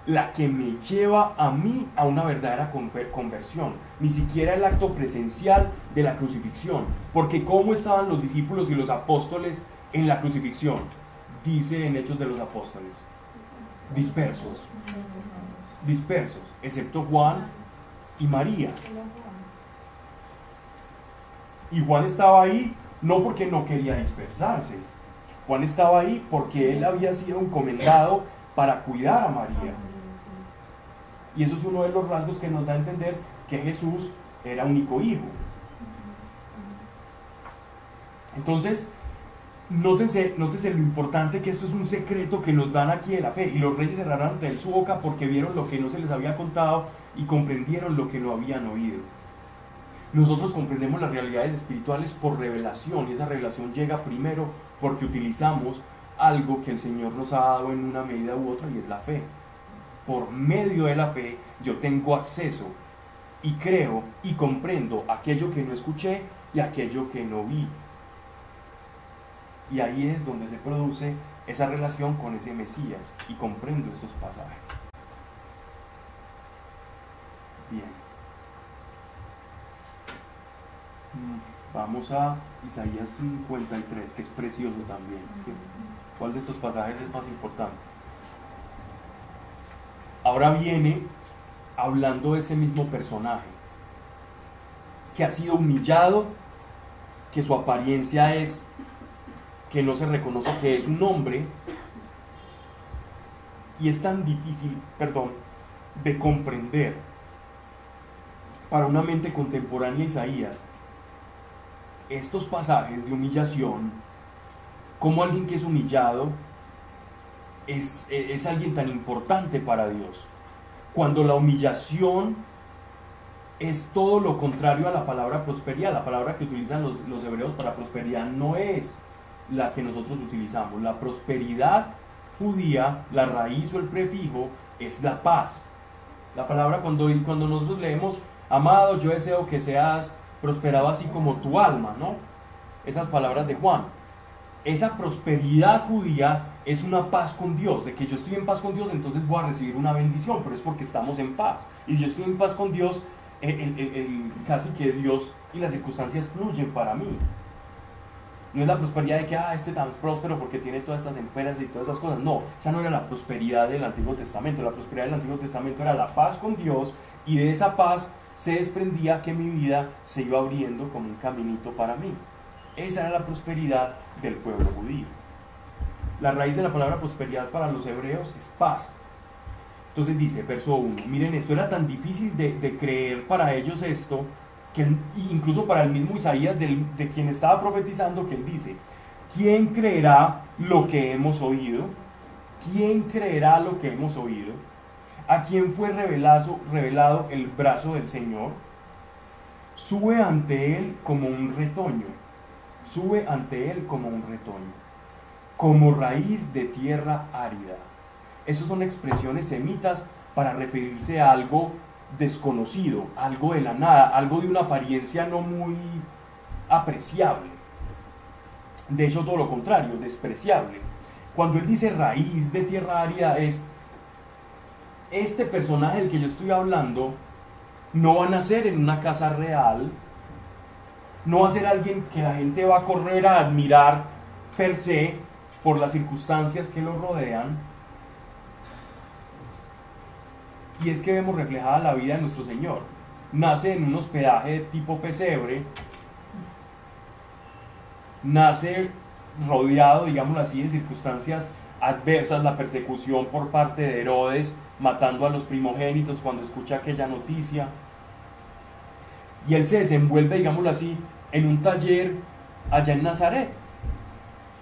la que me lleva a mí a una verdadera conver- conversión. Ni siquiera el acto presencial de la crucifixión. Porque ¿cómo estaban los discípulos y los apóstoles en la crucifixión? Dice en Hechos de los Apóstoles. Dispersos. Dispersos. Excepto Juan y María. Y Juan estaba ahí no porque no quería dispersarse. Juan estaba ahí porque él había sido encomendado para cuidar a María. Y eso es uno de los rasgos que nos da a entender que Jesús era único hijo. Entonces, nótense, nótense lo importante que esto es un secreto que nos dan aquí de la fe. Y los reyes cerraron ante su boca porque vieron lo que no se les había contado y comprendieron lo que no habían oído. Nosotros comprendemos las realidades espirituales por revelación y esa revelación llega primero porque utilizamos algo que el Señor nos ha dado en una medida u otra y es la fe. Por medio de la fe yo tengo acceso y creo y comprendo aquello que no escuché y aquello que no vi. Y ahí es donde se produce esa relación con ese Mesías y comprendo estos pasajes. Bien. Mm, Vamos a Isaías 53, que es precioso también. ¿Cuál de estos pasajes es más importante? Ahora viene hablando de ese mismo personaje, que ha sido humillado, que su apariencia es que no se reconoce que es un hombre, y es tan difícil, perdón, de comprender para una mente contemporánea Isaías estos pasajes de humillación, cómo alguien que es humillado es, es alguien tan importante para Dios. Cuando la humillación es todo lo contrario a la palabra prosperidad. La palabra que utilizan los, los, hebreos para prosperidad no es la que nosotros utilizamos. La prosperidad judía, la raíz o el prefijo, es la paz. La palabra cuando, cuando nosotros leemos, amado, yo deseo que seas prosperado así como tu alma, ¿no? Esas palabras de Juan. Esa prosperidad judía es una paz con Dios, de que yo estoy en paz con Dios, entonces voy a recibir una bendición, pero es porque estamos en paz. Y si yo estoy en paz con Dios, el, casi que Dios y las circunstancias fluyen para mí. No es la prosperidad de que, ah, este tan próspero porque tiene todas estas empresas y todas esas cosas. No, esa no era la prosperidad del Antiguo Testamento. La prosperidad del Antiguo Testamento era la paz con Dios y de esa paz se desprendía que mi vida se iba abriendo como un caminito para mí. Esa era la prosperidad del pueblo judío. La raíz de la palabra prosperidad para los hebreos es paz. Entonces dice, verso 1, miren, esto era tan difícil de, creer para ellos esto, que incluso para el mismo Isaías, de quien estaba profetizando, que él dice, ¿quién creerá lo que hemos oído? ¿Quién creerá lo que hemos oído? ¿A quién fue revelado, revelado el brazo del Señor? Sube ante él como un retoño, sube ante él como un retoño, como raíz de tierra árida esas son expresiones semitas para referirse a algo desconocido, algo de la nada, algo de una apariencia no muy apreciable. De hecho, todo lo contrario, despreciable. Cuando él dice raíz de tierra árida es, este personaje del que yo estoy hablando no va a nacer en una casa real, no va a ser alguien que la gente va a correr a admirar per se por las circunstancias que lo rodean, y es que vemos reflejada la vida de nuestro Señor. Nace en un hospedaje tipo pesebre, nace rodeado, digámoslo así, de circunstancias adversas, la persecución por parte de Herodes, matando a los primogénitos cuando escucha aquella noticia. Y él se desenvuelve, digámoslo así, en un taller allá en Nazaret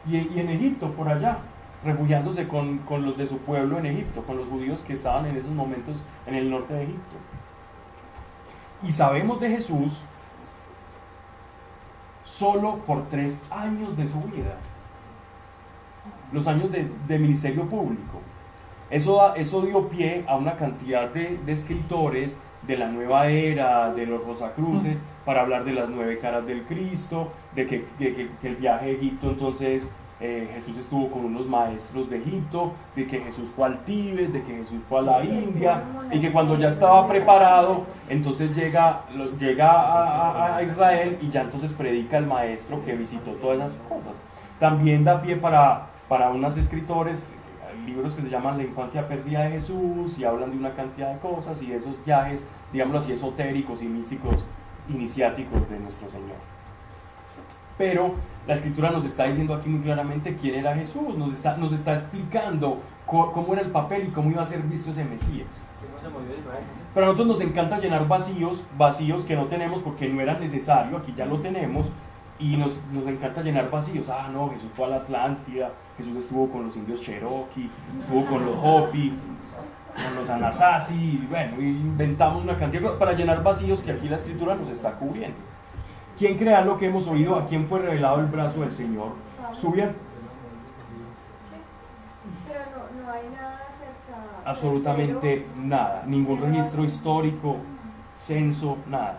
y en Egipto, por allá refugiándose con, con, los de su pueblo en Egipto, con los judíos que estaban en esos momentos en el norte de Egipto. Y sabemos de Jesús solo por tres años de su vida, los años de, de ministerio público. Eso, eso dio pie a una cantidad de, de escritores de la nueva era, de los Rosacruces, para hablar de las nueve caras del Cristo, de que, que, que el viaje a Egipto entonces eh, Jesús estuvo con unos maestros de Egipto, de que Jesús fue al Tíbet, de que Jesús fue a la India, y que cuando ya estaba preparado, entonces llega, llega a, Israel y ya entonces predica el maestro que visitó todas esas cosas. También da pie para, para unos escritores, libros que se llaman La infancia perdida de Jesús, y hablan de una cantidad de cosas y de esos viajes, digámoslo así, esotéricos y místicos iniciáticos de nuestro Señor. Pero la escritura nos está diciendo aquí muy claramente quién era Jesús, nos está, nos está explicando cómo era el papel y cómo iba a ser visto ese Mesías. Pero a nosotros nos encanta llenar vacíos, vacíos que no tenemos porque no era necesario, aquí ya lo tenemos, y nos, nos encanta llenar vacíos. Ah, no, Jesús fue a la Atlántida, Jesús estuvo con los indios Cherokee, estuvo con los Hopi, con los Anasazi, y bueno, inventamos una cantidad para llenar vacíos que aquí la escritura nos está cubriendo. ¿Quién crea lo que hemos oído? ¿A quién fue revelado el brazo del Señor? Subían.
Pero no, no hay nada acerca.
Absolutamente nada. Ningún registro histórico, censo, nada.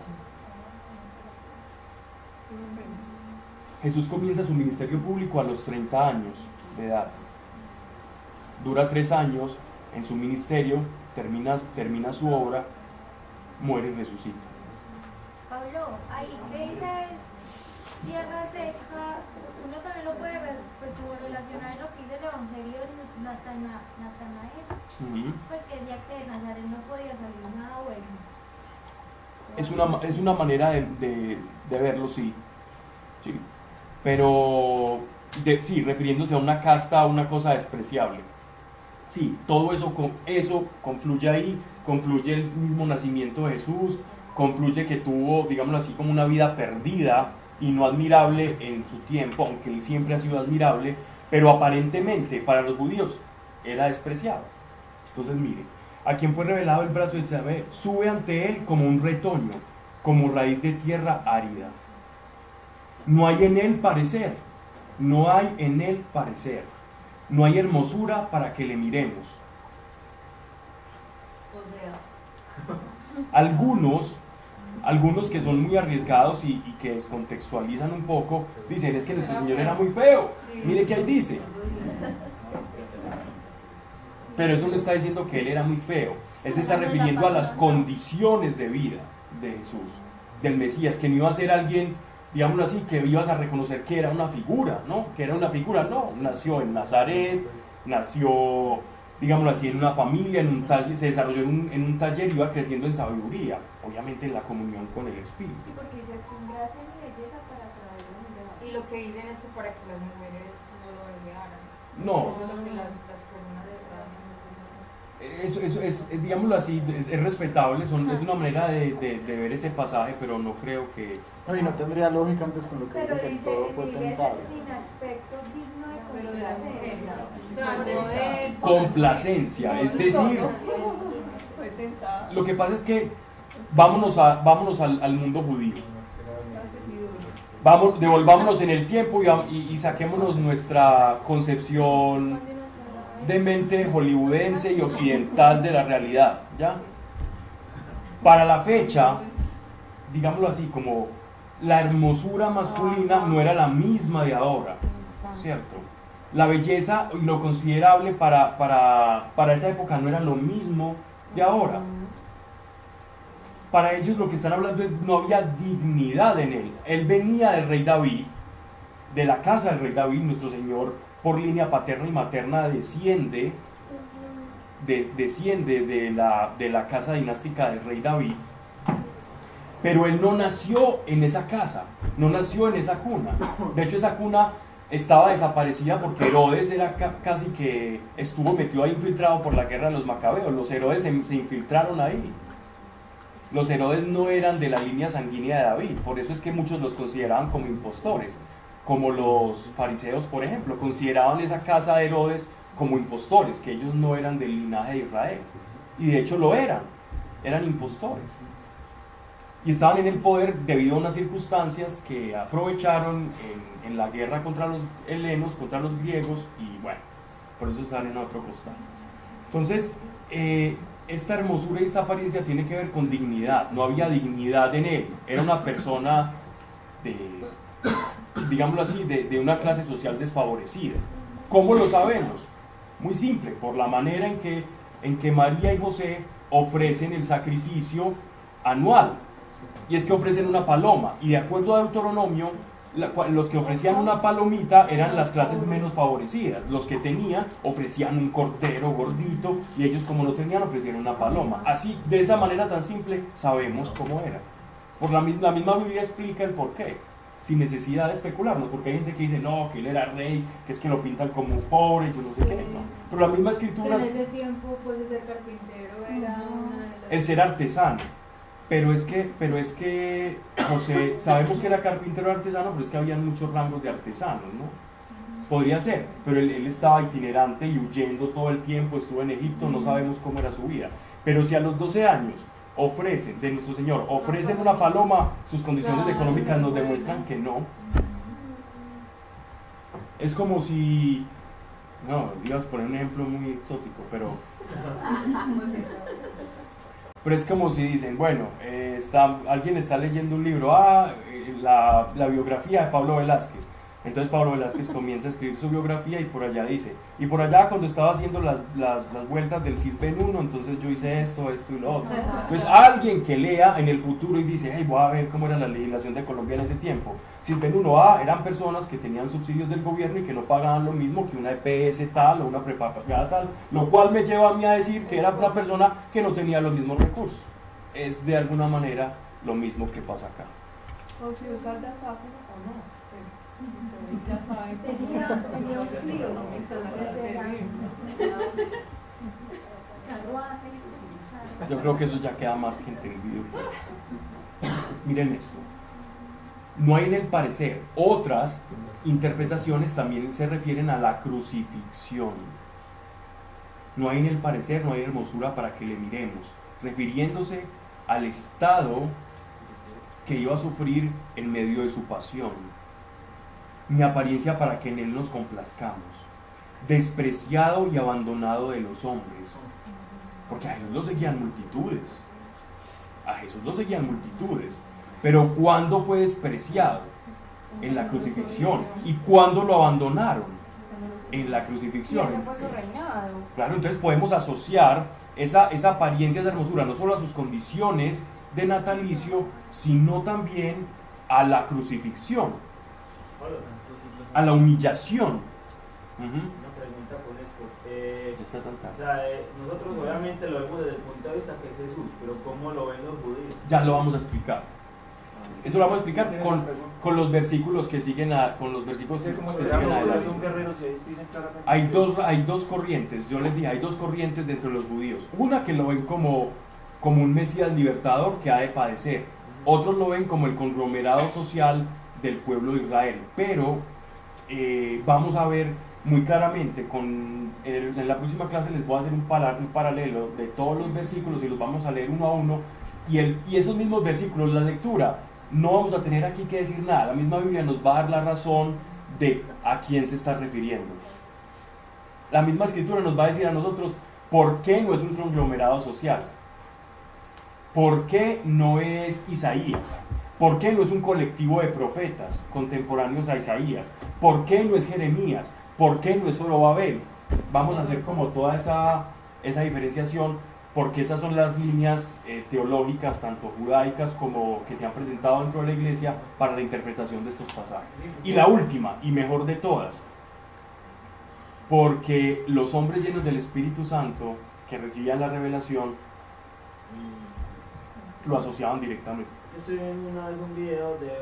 Jesús comienza su ministerio público a los 30 años de edad. Dura tres años en su ministerio, termina, termina su obra, muere y resucita.
Ahí que dice tierra seca, uno también lo puede pues, como relacionar lo que dice el Evangelio de Natanael, pues que decía que de Nazaret no podía salir nada bueno.
Es una, es una manera de, de, de verlo, sí. sí. Pero, de, sí, refiriéndose a una casta, a una cosa despreciable. Sí, todo eso, eso confluye ahí, confluye el mismo nacimiento de Jesús, confluye que tuvo, digámoslo así, como una vida perdida y no admirable en su tiempo, aunque él siempre ha sido admirable, pero aparentemente para los judíos era despreciado. Entonces mire, a quien fue revelado el brazo de Yahvé, sube ante él como un retoño, como raíz de tierra árida. No hay en él parecer, no hay en él parecer, no hay hermosura para que le miremos.
O sea,
Algunos, algunos que son muy arriesgados y, y que descontextualizan un poco, dicen es que nuestro Señor era muy feo. Mire que ahí dice. Pero eso le está diciendo que él era muy feo. Él se está refiriendo a las condiciones de vida de Jesús, del Mesías, que no iba a ser alguien, digámoslo así, que ibas a reconocer que era una figura, ¿no? Que era una figura, no. Nació en Nazaret, nació, digámoslo así, en una familia, en un taller, se desarrolló en un, en un taller y iba creciendo en sabiduría, obviamente en la comunión con el Espíritu.
Sí, porque dice, sin gracia ni belleza para traer
Y lo que dicen es que para que las mujeres no lo desearan.
No,
Eso es lo que las, las personas.
Eso, eso es, es, digámoslo así, es, es respetable, son, es una manera de, de- de ver ese pasaje, pero no creo que...
No, y no tendría lógica antes con lo que
Pero
dice que todo fue tentado.
sin aspecto digno de
Pero de la mujer.
Complacencia.
Es decir, lo que pasa es que vámonos, a, vámonos al, al mundo judío, Vamos, devolvámonos en el tiempo y- y saquémonos nuestra concepción de mente hollywoodense y occidental de la realidad, ¿ya? Para la fecha, digámoslo así, como la hermosura masculina no era la misma de ahora, ¿cierto? La belleza y lo considerable para, para, para esa época no era lo mismo de ahora. Para ellos lo que están hablando es no había dignidad en él. Él venía del rey David, de la casa del rey David, nuestro Señor, por línea paterna y materna, desciende, de- desciende de, la, de la casa dinástica del rey David. Pero él no nació en esa casa, no nació en esa cuna. De hecho, esa cuna estaba desaparecida porque Herodes era ca- casi que estuvo metido ahí infiltrado por la guerra de los macabeos. Los Herodes se, se infiltraron ahí. Los Herodes no eran de la línea sanguínea de David, por eso es que muchos los consideraban como impostores, como los fariseos, por ejemplo, consideraban esa casa de Herodes como impostores, que ellos no eran del linaje de Israel. Y de hecho lo eran, eran impostores. Y estaban en el poder debido a unas circunstancias que aprovecharon en, en la guerra contra los helenos, contra los griegos, y bueno, por eso están en otro costado. Entonces, eh, esta hermosura y esta apariencia tiene que ver con dignidad. No había dignidad en él. Era una persona de, digámoslo así, de, de una clase social desfavorecida. ¿Cómo lo sabemos? Muy simple, por la manera en que, en que María y José ofrecen el sacrificio anual. Y es que ofrecen una paloma. Y de acuerdo a Deuteronomio, la los que ofrecían una palomita eran las clases menos favorecidas. Los que tenían ofrecían un cordero gordito y ellos como no tenían ofrecieron una paloma. Así, de esa manera tan simple, sabemos cómo era. Por la, mi- la misma Biblia explica el por qué, sin necesidad de especularnos, porque hay gente que dice, no, que él era rey, que es que lo pintan como un pobre, yo no sé qué, no. Pero la misma escritura...
En ese tiempo, pues, ser carpintero era una de las...
el ser artesano. Pero es que, pero es que José, sabemos que era carpintero artesano, pero es que habían muchos rangos de artesanos, ¿no? Podría ser, pero él, él estaba itinerante y huyendo todo el tiempo, estuvo en Egipto, no sabemos cómo era su vida. Pero si a los 12 años ofrecen, de nuestro Señor, ofrecen una paloma, sus condiciones económicas nos demuestran que no. Es como si, no, ibas a poner un ejemplo muy exótico, pero pero es como si dicen, bueno, eh, está, alguien está leyendo un libro, ah, eh, la, la biografía de Pablo Velázquez. Entonces Pablo Velázquez comienza a escribir su biografía y por allá dice, y por allá cuando estaba haciendo las, las, las vueltas del CISBEN 1, entonces yo hice esto, esto y lo otro. Entonces alguien que lea en el futuro y dice, hey, voy a ver cómo era la legislación de Colombia en ese tiempo. CISBEN 1A eran personas que tenían subsidios del gobierno y que no pagaban lo mismo que una EPS tal o una prepagada tal, lo cual me lleva a mí a decir que era una persona que no tenía los mismos recursos. Es de alguna manera lo mismo que pasa acá.
O si usas datáfono o no. Pues, ya saben cómo
Yo creo que eso ya queda más que entendido. Miren esto. no hay en el parecer. Otras interpretaciones también se refieren a la crucifixión. No hay en el parecer, no hay hermosura para que le miremos, refiriéndose al estado que iba a sufrir en medio de su pasión, ni apariencia para que en él nos complazcamos, despreciado y abandonado de los hombres, porque a Jesús lo seguían multitudes, a Jesús lo seguían multitudes, pero ¿cuándo fue despreciado? En la crucifixión. ¿Y cuándo lo abandonaron? En la
Y
crucifixión.
ese fue su reinado.
Claro, entonces podemos asociar esa, esa apariencia, esa hermosura, no solo a sus condiciones de natalicio, sino también a la crucifixión, a la humillación. Ujú.
Una pregunta con esto. Eh,
Ya está tan
o sea, eh, nosotros obviamente lo vemos desde el punto de vista que es Jesús, pero ¿cómo lo ven los judíos?
Ya lo vamos a explicar. Eso lo vamos a explicar con, con los versículos que siguen a, con los versículos que siguen
dicen claramente.
Hay dos, hay dos corrientes, yo les dije, hay dos corrientes dentro de los judíos. Una que lo ven como, como un Mesías libertador que ha de padecer. Otros lo ven como el conglomerado social del pueblo de Israel. Pero eh, vamos a ver muy claramente, con, en, el- en la próxima clase les voy a hacer un, un paralelo de todos los versículos y los vamos a leer uno a uno. Y, el, y esos mismos versículos, la lectura, no vamos a tener aquí que decir nada. La misma Biblia nos va a dar la razón de a quién se está refiriendo. La misma escritura nos va a decir a nosotros por qué no es un conglomerado social. ¿Por qué no es Isaías? ¿Por qué no es un colectivo de profetas contemporáneos a Isaías? ¿Por qué no es Jeremías? ¿Por qué no es Zorobabel? Vamos a hacer como toda esa, esa diferenciación porque esas son las líneas eh, teológicas, tanto judaicas como que se han presentado dentro de la iglesia para la interpretación de estos pasajes. Y la última, y mejor de todas, porque los hombres llenos del Espíritu Santo que recibían la revelación lo asociaban directamente.
Estoy viendo una vez un video de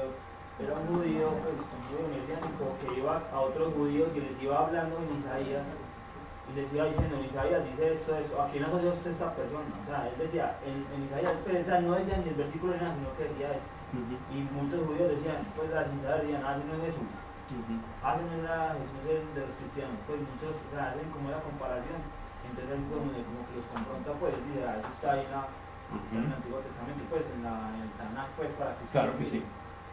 era un judío, pues un judío mesiánico que iba a otros judíos y les iba hablando en Isaías y les iba diciendo en Isaías dice esto, esto, ¿a quién asocia usted esta persona? O sea, él decía, en, en Isaías, pues, o sea, no decía ni el versículo ni nada, sino que decía esto. Y muchos judíos decían, pues las hinchadas decían, ah, no es Jesús, ah, ese no era Jesús de, de los cristianos. Pues muchos, o sea, hacen como la comparación, entonces él como, como que los confronta, pues, dice, ah, eso está ahí la, está en el Antiguo Testamento, pues, en, la, en el Tanakh, pues, para que
Claro que sí.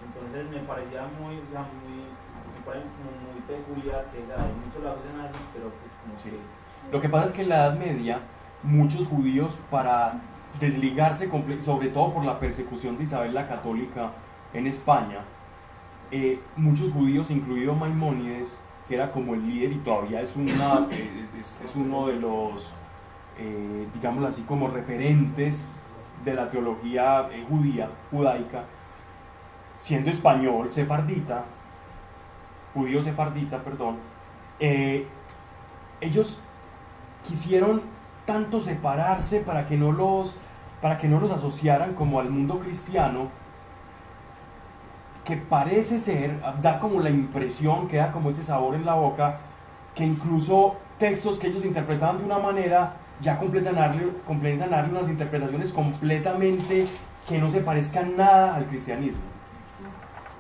Entonces me parecía muy, o sea, muy, me parece muy peculiar que o sea, muchos lo hacen así, pero pues como
Sí.
que
Lo que pasa es que en la Edad Media muchos judíos para desligarse, sobre todo por la persecución de Isabel la Católica en España, eh, muchos judíos, incluido Maimónides, que era como el líder y todavía es, una, es, es- es uno de los, eh, digámoslo así, como referentes de la teología eh, judía, judaica, siendo español, sefardita, judío sefardita, perdón, eh, ellos quisieron tanto separarse para que no los para que no los asociaran como al mundo cristiano que parece ser da como la impresión queda como ese sabor en la boca que incluso textos que ellos interpretaban de una manera ya completan a darle, completan a darle unas interpretaciones completamente que no se parezcan nada al cristianismo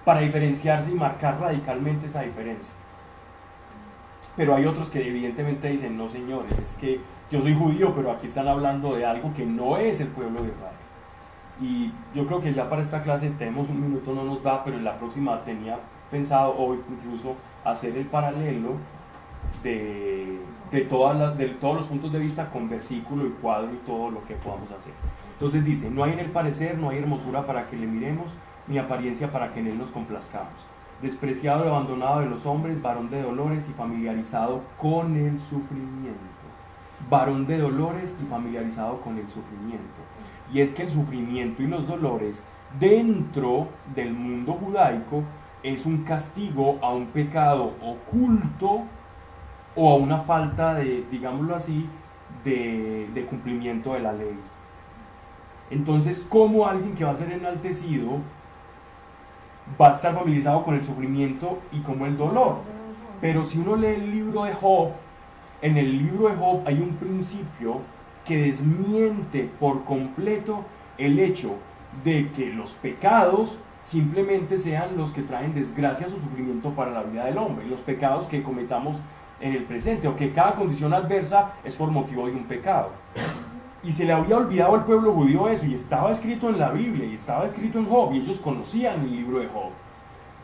para diferenciarse y marcar radicalmente esa diferencia pero hay otros que evidentemente dicen, no señores, es que yo soy judío, pero aquí están hablando de algo que no es el pueblo de Israel. Y yo creo que ya para esta clase tenemos un minuto, no nos da, pero en la próxima tenía pensado, o incluso hacer el paralelo de, de, todas las, de todos los puntos de vista con versículo y cuadro y todo lo que podamos hacer. Entonces dice, no hay en el parecer, no hay hermosura para que le miremos, ni apariencia para que en él nos complazcamos despreciado y abandonado de los hombres, varón de dolores y familiarizado con el sufrimiento. Varón de dolores y familiarizado con el sufrimiento. Y es que el sufrimiento y los dolores dentro del mundo judaico es un castigo a un pecado oculto o a una falta de, digámoslo así, de, cumplimiento de la ley. Entonces, ¿cómo alguien que va a ser enaltecido va a estar familiarizado con el sufrimiento y como el dolor. Pero si uno lee el libro de Job, en el libro de Job hay un principio que desmiente por completo el hecho de que los pecados simplemente sean los que traen desgracias o sufrimiento para la vida del hombre, los pecados que cometamos en el presente, o que cada condición adversa es por motivo de un pecado. Y se le había olvidado al pueblo judío eso, y estaba escrito en la Biblia, y estaba escrito en Job, y ellos conocían el libro de Job.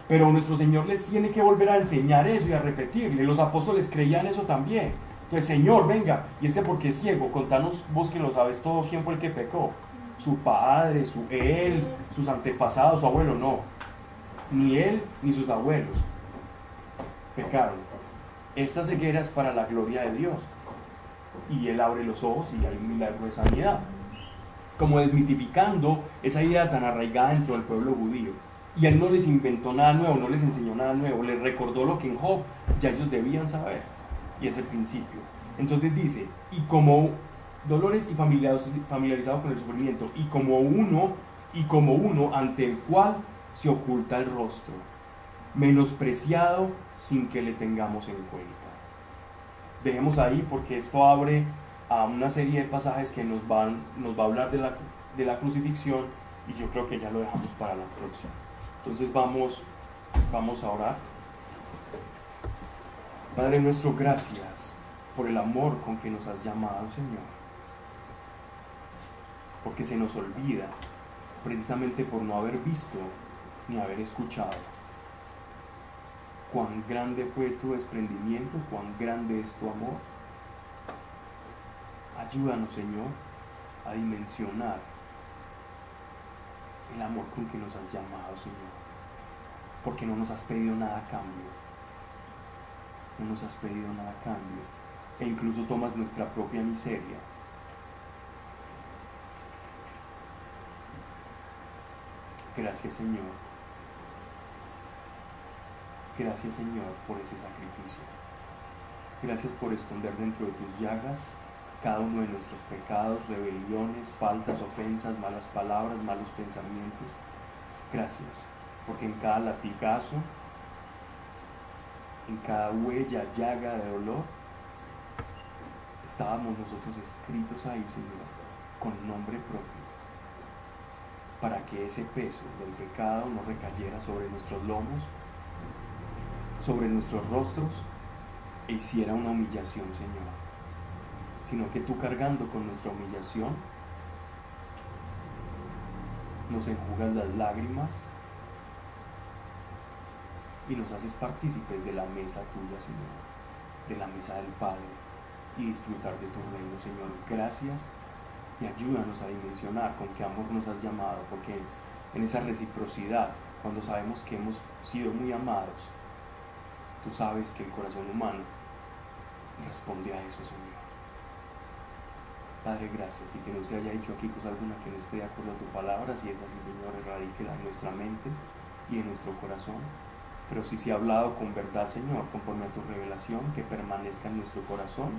Pero nuestro Señor les tiene que volver a enseñar eso y a repetirle. Los apóstoles creían eso también. Entonces, Señor, venga, y este porque es ciego, contanos vos que lo sabes todo, quién fue el que pecó. Su padre, su él, sus antepasados, su abuelo, no. Ni él ni sus abuelos pecaron. Esta ceguera es para la gloria de Dios. Y él abre los ojos y hay un milagro de sanidad. Como desmitificando esa idea tan arraigada dentro del pueblo judío. Y él no les inventó nada nuevo, no les enseñó nada nuevo, les recordó lo que en Job ya ellos debían saber. Y es el principio. Entonces dice, y como dolores y familiarizado con el sufrimiento, y como uno, y como uno ante el cual se oculta el rostro, menospreciado sin que le tengamos en cuenta. Dejemos ahí porque esto abre a una serie de pasajes que nos, van, nos va a hablar de la, de la crucifixión y yo creo que ya lo dejamos para la próxima. Entonces vamos, vamos a orar. Padre nuestro, gracias por el amor con que nos has llamado, Señor. Porque se nos olvida, precisamente por no haber visto ni haber escuchado cuán grande fue tu desprendimiento, cuán grande es tu amor. Ayúdanos, Señor, a dimensionar el amor con que nos has llamado, Señor. Porque no nos has pedido nada a cambio. No nos has pedido nada a cambio. E incluso tomas nuestra propia miseria. Gracias, Señor Gracias Señor por ese sacrificio. Gracias por esconder dentro de tus llagas cada uno de nuestros pecados, rebeliones, faltas, ofensas, malas palabras, malos pensamientos. Gracias, porque en cada latigazo, en cada huella, llaga de dolor, estábamos nosotros escritos ahí, Señor, con nombre propio, para que ese peso del pecado no recayera sobre nuestros lomos, sobre nuestros rostros e hiciera una humillación, Señor, sino que tú cargando con nuestra humillación nos enjugas las lágrimas y nos haces partícipes de la mesa tuya, Señor, de la mesa del Padre y disfrutar de tu reino, Señor. Gracias y ayúdanos a dimensionar con qué amor nos has llamado, porque en esa reciprocidad, cuando sabemos que hemos sido muy amados, Tú sabes que el corazón humano responde a eso, Señor. Padre, gracias y que no se haya dicho aquí cosa alguna que no esté de acuerdo a tu palabra. Si es así, Señor, erradique en nuestra mente y en nuestro corazón. Pero si se ha hablado con verdad, Señor, conforme a tu revelación, que permanezca en nuestro corazón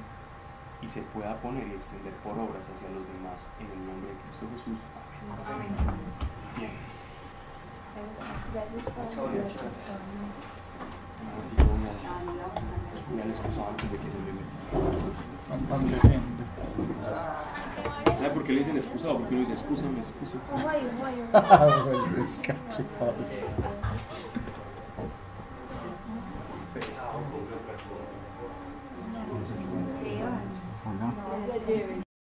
y se pueda poner y extender por obras hacia los demás. En el nombre de Cristo Jesús. Amén. Bien. Gracias. ¿Sabe por qué le dicen excusado? Porque uno dice excusa, me excuso.